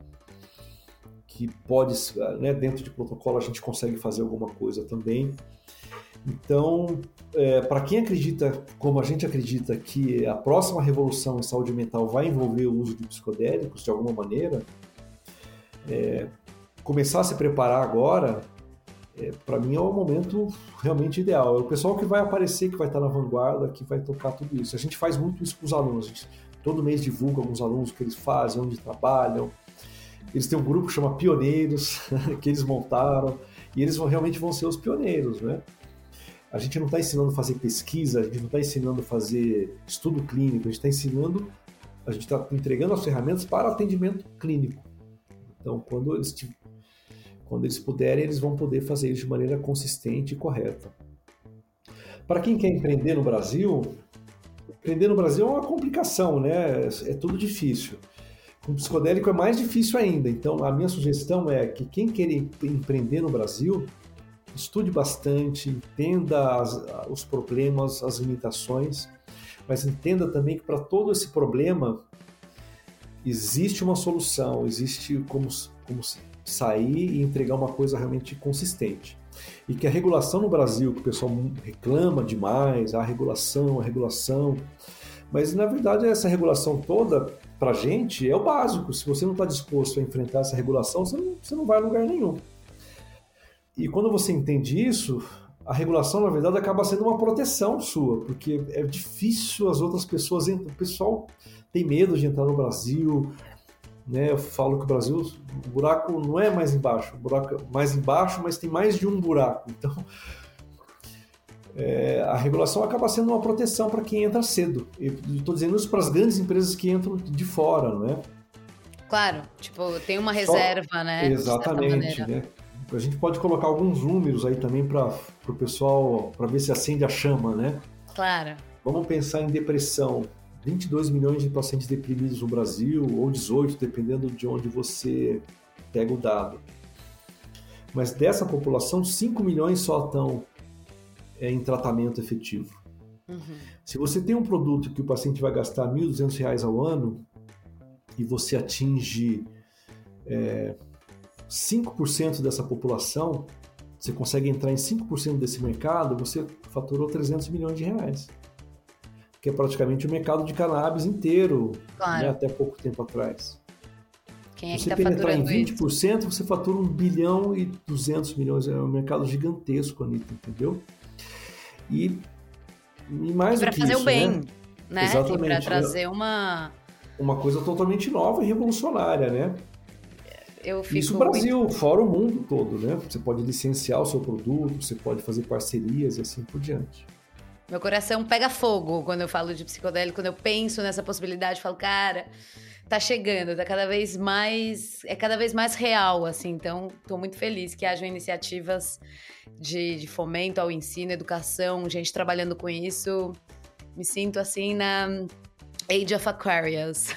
que pode, né, dentro de protocolo a gente consegue fazer alguma coisa também. Então, é, para quem acredita, como a gente acredita, que a próxima revolução em saúde mental vai envolver o uso de psicodélicos de alguma maneira, é, começar a se preparar agora, é, para mim é o momento realmente ideal. É o pessoal que vai aparecer, que vai estar na vanguarda, que vai tocar tudo isso. A gente faz muito isso com os alunos. Gente todo mês divulga alguns alunos o que eles fazem, onde trabalham. Eles têm um grupo que chama Pioneiros, que eles montaram, e eles vão, realmente vão ser os pioneiros, né? A gente não está ensinando a fazer pesquisa, a gente não está ensinando a fazer estudo clínico, a gente está ensinando, a gente está entregando as ferramentas para atendimento clínico. Então, quando eles, quando eles puderem, eles vão poder fazer isso de maneira consistente e correta. Para quem quer empreender no Brasil, empreender no Brasil é uma complicação, né? É tudo difícil. Com psicodélico é mais difícil ainda. Então, a minha sugestão é que quem quer empreender no Brasil, estude bastante, entenda as, os problemas, as limitações, mas entenda também que para todo esse problema existe uma solução, existe como, como sair e entregar uma coisa realmente consistente. E que a regulação no Brasil, que o pessoal reclama demais, a regulação, a regulação, mas na verdade essa regulação toda, para gente, é o básico. Se você não está disposto a enfrentar essa regulação, você não, você não vai a lugar nenhum. E quando você entende isso, a regulação, na verdade, acaba sendo uma proteção sua, porque é difícil as outras pessoas. O pessoal tem medo de entrar no Brasil. Né? Eu falo que o Brasil, o buraco não é mais embaixo, o buraco é mais embaixo, mas tem mais de um buraco. Então, é, a regulação acaba sendo uma proteção para quem entra cedo. Estou dizendo isso para as grandes empresas que entram de fora, não é?
Claro, tipo, tem uma reserva, Só, né?
Exatamente, né? A gente pode colocar alguns números aí também para o pessoal, para ver se acende a chama, né?
Claro.
Vamos pensar em depressão. 22 milhões de pacientes deprimidos no Brasil, ou 18, dependendo de onde você pega o dado. Mas dessa população, 5 milhões só estão é, em tratamento efetivo. Uhum. Se você tem um produto que o paciente vai gastar R$ 1.200 ao ano e você atinge é, 5% dessa população, você consegue entrar em 5% desse mercado, você faturou 300 milhões de reais. Que é praticamente o mercado de cannabis inteiro, claro. né, até pouco tempo atrás.
Quem é
você
tá
penetrar em 20%, isso? você fatura 1 bilhão e 200 milhões. É um mercado gigantesco, Anitta, entendeu? E, e mais
do
que
fazer
isso,
o bem,
né?
né?
Exatamente.
Para trazer uma...
Uma coisa totalmente nova e revolucionária, né? Isso no Brasil, muito... fora o mundo todo, né? Você pode licenciar o seu produto, você pode fazer parcerias e assim por diante.
Meu coração pega fogo quando eu falo de psicodélico, quando eu penso nessa possibilidade, falo, cara, tá chegando, tá cada vez mais, é cada vez mais real, assim. Então, tô muito feliz que hajam iniciativas de, de fomento ao ensino, educação, gente trabalhando com isso. Me sinto assim na Age of Aquarius.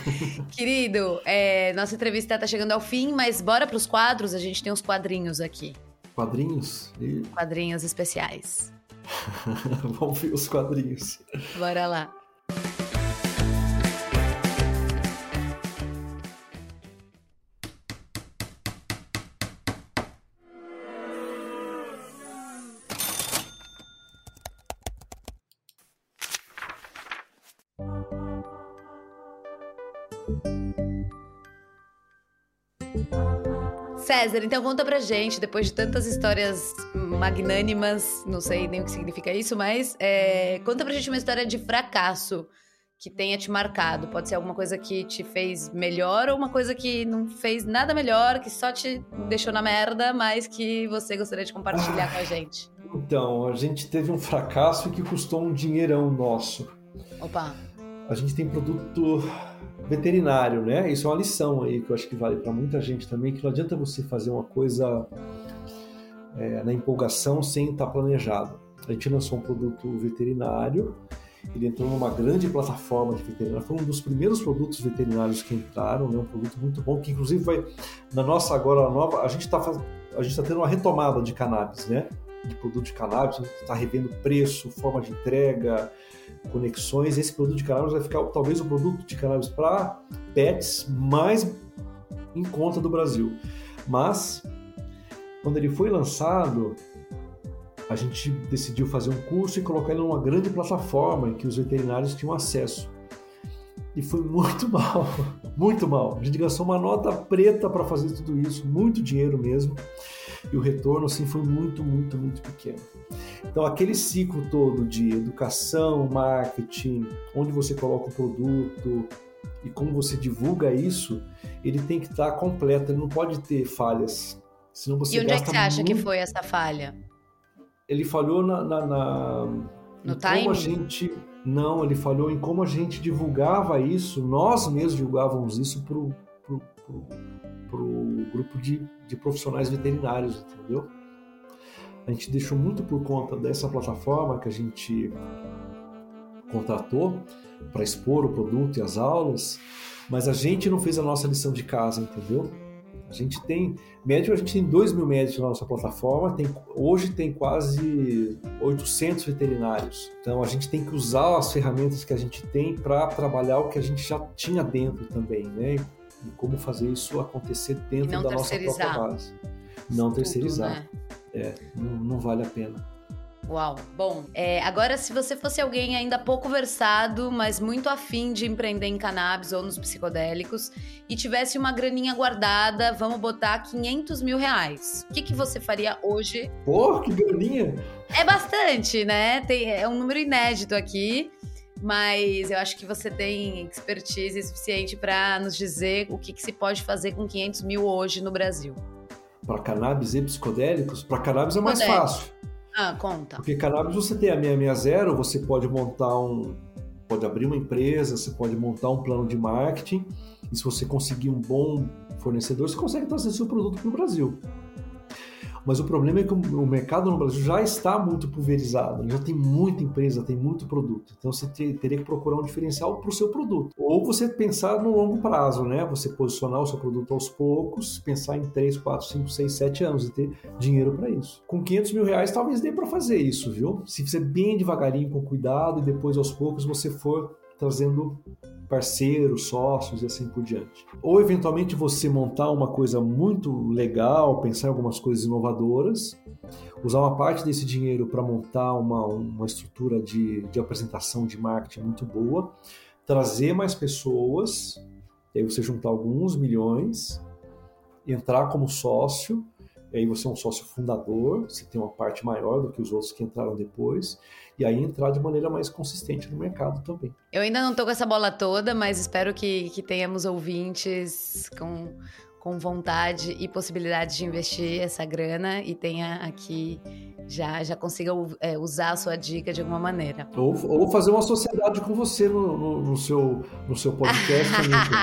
Querido, é, nossa entrevista está chegando ao fim, mas bora para os quadros. A gente tem uns quadrinhos aqui.
Quadrinhos? E...
Quadrinhos especiais.
Vamos ver os quadrinhos.
Bora lá. César, então conta pra gente, depois de tantas histórias magnânimas, não sei nem o que significa isso, mas é, conta pra gente uma história de fracasso que tenha te marcado. Pode ser alguma coisa que te fez melhor ou uma coisa que não fez nada melhor, que só te deixou na merda, mas que você gostaria de compartilhar ah, com a gente.
Então, a gente teve um fracasso que custou um dinheirão nosso.
Opa!
A gente tem produto veterinário, né? Isso é uma lição aí que eu acho que vale para muita gente também, que não adianta você fazer uma coisa é, na empolgação sem estar tá planejado. A gente lançou um produto veterinário, ele entrou numa grande plataforma de veterinário, foi um dos primeiros produtos veterinários que entraram, né? um produto muito bom, que inclusive vai, na nossa agora nova, a gente está a gente está tendo uma retomada de cannabis, né? De produto de cannabis, está revendo preço, forma de entrega, conexões. Esse produto de cannabis vai ficar talvez o produto de cannabis para pets mais em conta do Brasil. Mas quando ele foi lançado, a gente decidiu fazer um curso e colocar ele numa grande plataforma em que os veterinários tinham acesso. e foi muito mal, muito mal. A gente gastou uma nota preta para fazer tudo isso, muito dinheiro mesmo, e o retorno assim foi muito, muito, muito pequeno. Então aquele ciclo todo de educação, marketing, onde você coloca o produto e como você divulga isso, ele tem que estar completo, ele não pode ter falhas. Senão você
e onde é que você acha
muito...
que foi essa falha?
Ele falhou na, na, na
no time?
como a gente não, ele falhou em como a gente divulgava isso, nós mesmos divulgávamos isso para o grupo de, de profissionais veterinários, entendeu? A gente deixou muito por conta dessa plataforma que a gente contratou para expor o produto e as aulas, mas a gente não fez a nossa lição de casa, entendeu? A gente tem médico, a gente tem 2 mil médicos na nossa plataforma, tem, hoje tem quase 800 veterinários. Então a gente tem que usar as ferramentas que a gente tem para trabalhar o que a gente já tinha dentro também, né? E como fazer isso acontecer dentro da nossa própria base. Não terceirizar.
né?
É, não, não vale a pena.
Uau. Bom, é, agora se você fosse alguém ainda pouco versado, mas muito afim de empreender em cannabis ou nos psicodélicos e tivesse uma graninha guardada, vamos botar 500 mil reais. O que, que você faria hoje?
Pô, que graninha!
É bastante, né? Tem, é um número inédito aqui. Mas eu acho que você tem expertise suficiente para nos dizer o que, que se pode fazer com 500 mil hoje no Brasil.
Para cannabis e psicodélicos? Para cannabis é mais fácil.
Ah, conta.
Porque cannabis você tem a 660, você pode montar um. Pode abrir uma empresa, você pode montar um plano de marketing. E se você conseguir um bom fornecedor, você consegue trazer seu produto para o Brasil. Mas o problema é que o mercado no Brasil já está muito pulverizado, já tem muita empresa, tem muito produto. Então você teria que procurar um diferencial para o seu produto. Ou você pensar no longo prazo, né? Você posicionar o seu produto aos poucos, pensar em 3, 4, 5, 6, 7 anos e ter dinheiro para isso. Com 500 mil reais talvez dê para fazer isso, viu? Se fizer bem devagarinho, com cuidado e depois aos poucos você for trazendo parceiros, sócios e assim por diante. Ou eventualmente você montar uma coisa muito legal, pensar em algumas coisas inovadoras, usar uma parte desse dinheiro para montar uma, uma estrutura de, de apresentação de marketing muito boa, trazer mais pessoas, e aí você juntar alguns milhões, entrar como sócio, aí você é um sócio fundador, você tem uma parte maior do que os outros que entraram depois, e aí entrar de maneira mais consistente no mercado também.
Eu ainda não tô com essa bola toda, mas espero que, que tenhamos ouvintes com, com vontade e possibilidade de investir essa grana e tenha aqui já já consiga é, usar a sua dica de alguma maneira.
Ou, ou fazer uma sociedade com você no, no, no seu, no seu podcast.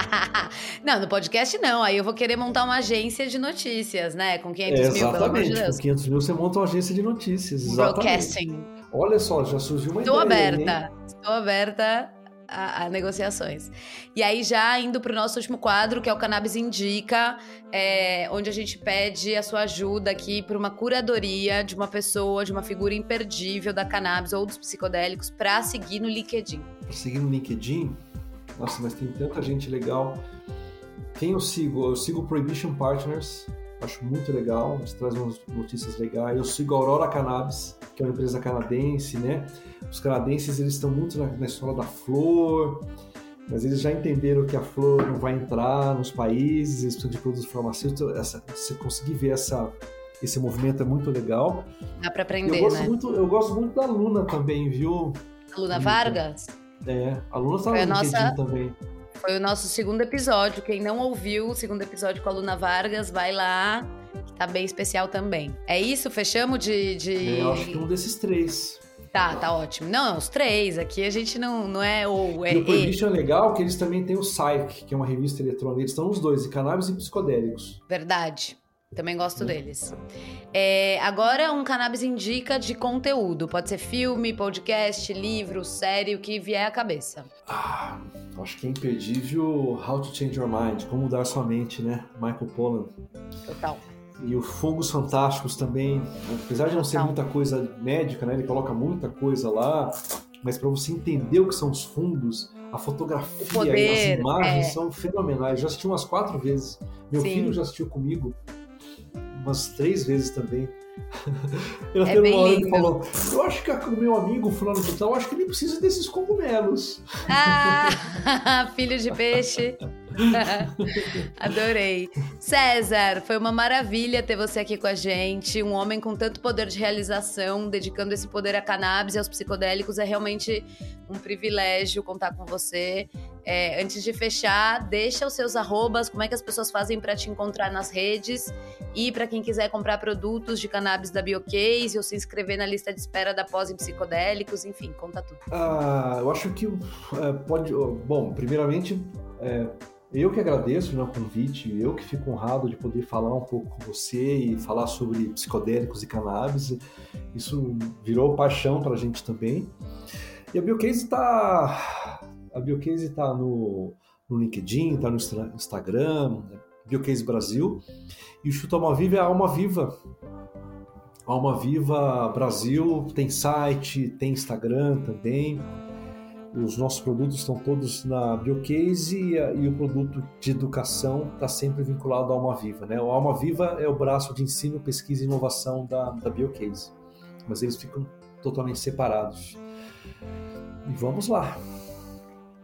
não, no podcast não. Aí eu vou querer montar uma agência de notícias, né? Com 500 é, mil, pelo amor de Deus.
Com 500 mil você monta uma agência de notícias. Exatamente.
Broadcasting.
Olha só, já surgiu uma
Estou
ideia.
Aberta. Aí, Estou aberta a, a, negociações. E aí, já indo para o nosso último quadro, que é o Cannabis Indica, é, onde a gente pede a sua ajuda aqui para uma curadoria de uma pessoa, de uma figura imperdível da cannabis ou dos psicodélicos para seguir no LinkedIn.
Seguir no LinkedIn? Nossa, mas tem tanta gente legal. Quem eu sigo? Eu sigo Prohibition Partners, acho muito legal, eles trazem umas notícias legais. Eu sigo a Aurora Cannabis, que é uma empresa canadense, né? Os canadenses eles estão muito na, na história da flor, mas eles já entenderam que a flor não vai entrar nos países, eles precisam de produtos farmacêuticos. Essa, você conseguir ver essa, esse movimento é muito legal.
Dá para aprender,
eu gosto
né?
Muito, eu gosto muito da Luna também, viu?
A Luna Vargas?
É, a Luna tá no
nossa...
também.
Foi o nosso segundo episódio. Quem não ouviu o segundo episódio com a Luna Vargas, vai lá, que tá bem especial também. É isso? Fechamos de. de...
É, eu acho que um desses três.
Tá, tá ótimo. Não, os três. Aqui a gente não, não é ou é.
E o Prohibition é legal que eles também têm o Psych, que é uma revista eletrônica. Eles estão os dois, e cannabis e psicodélicos.
Verdade. Também gosto deles. É, agora, um cannabis indica de conteúdo. Pode ser filme, podcast, livro, série, o que vier à cabeça.
Ah, acho que é imperdível How to Change Your Mind, Como Mudar Sua Mente, né? Michael Pollan.
Total.
E o Fungos Fantásticos também, apesar de não ser muita coisa médica, né? Ele coloca muita coisa lá, mas para você entender o que são os fungos, a fotografia
poder,
e as imagens
é.
são fenomenais. Já assisti umas quatro vezes. Meu
Sim.
filho já assistiu comigo umas três vezes também. Ele
É
até
bem
uma
lindo.
falou: Eu acho que o meu amigo fulano de tal, eu acho que ele precisa desses cogumelos.
Ah, filho de peixe. Adorei. César, foi uma maravilha ter você aqui com a gente. Um homem com tanto poder de realização, dedicando esse poder a cannabis e aos psicodélicos. É realmente um privilégio contar com você. É, antes de fechar, deixa os seus arrobas, como é que as pessoas fazem para te encontrar nas redes. E para quem quiser comprar produtos de cannabis da Biocase ou se inscrever na lista de espera da pós em psicodélicos, enfim, conta tudo.
Ah, eu acho que é, pode. Bom, primeiramente, é, eu que agradeço né, o convite, eu que fico honrado de poder falar um pouco com você e falar sobre psicodélicos e cannabis. Isso virou paixão para a gente também. E a Biocase está. A Biocase está no, no LinkedIn, está no Instagram, Biocase Brasil. E o Chuta Alma Viva é a Alma Viva. Alma Viva Brasil tem site, tem Instagram também. Os nossos produtos estão todos na Biocase e, a- e o produto de educação está sempre vinculado à Alma Viva. Né? O Alma Viva é o braço de ensino, pesquisa e inovação da, da Biocase. Mas eles ficam totalmente separados. E vamos lá.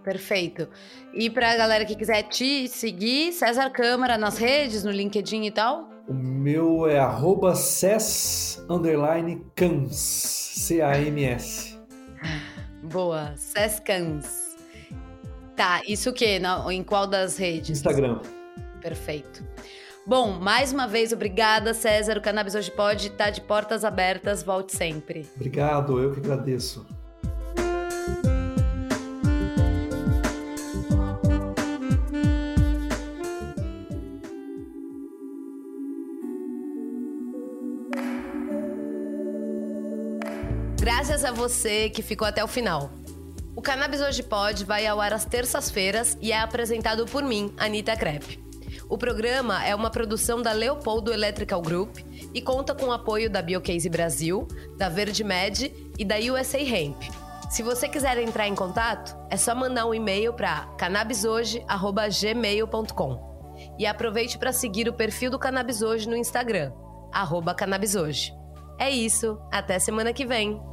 Perfeito. E pra galera que quiser te seguir, César Câmara nas redes, no LinkedIn e tal?
O meu é arroba ces underline cams, C-A-M-S.
Boa. Sescans. Tá, isso o quê? Na- em qual das redes?
Instagram.
Perfeito. Bom, mais uma vez, obrigada, César. O Cannabis Hoje Pode estar de portas abertas. Volte sempre.
Obrigado, eu que agradeço.
Graças a você que ficou até o final. O Cannabis Hoje Pode vai ao ar às terças-feiras e é apresentado por mim, Anitta Crepe. O programa é uma produção da Leopoldo Electrical Group e conta com o apoio da Biocase Brasil, da Verde Med e da USA Hemp. Se você quiser entrar em contato, é só mandar um e-mail para cannabishoje@gmail.com. E aproveite para seguir o perfil do Cannabis Hoje no Instagram, arroba. É isso, até semana que vem.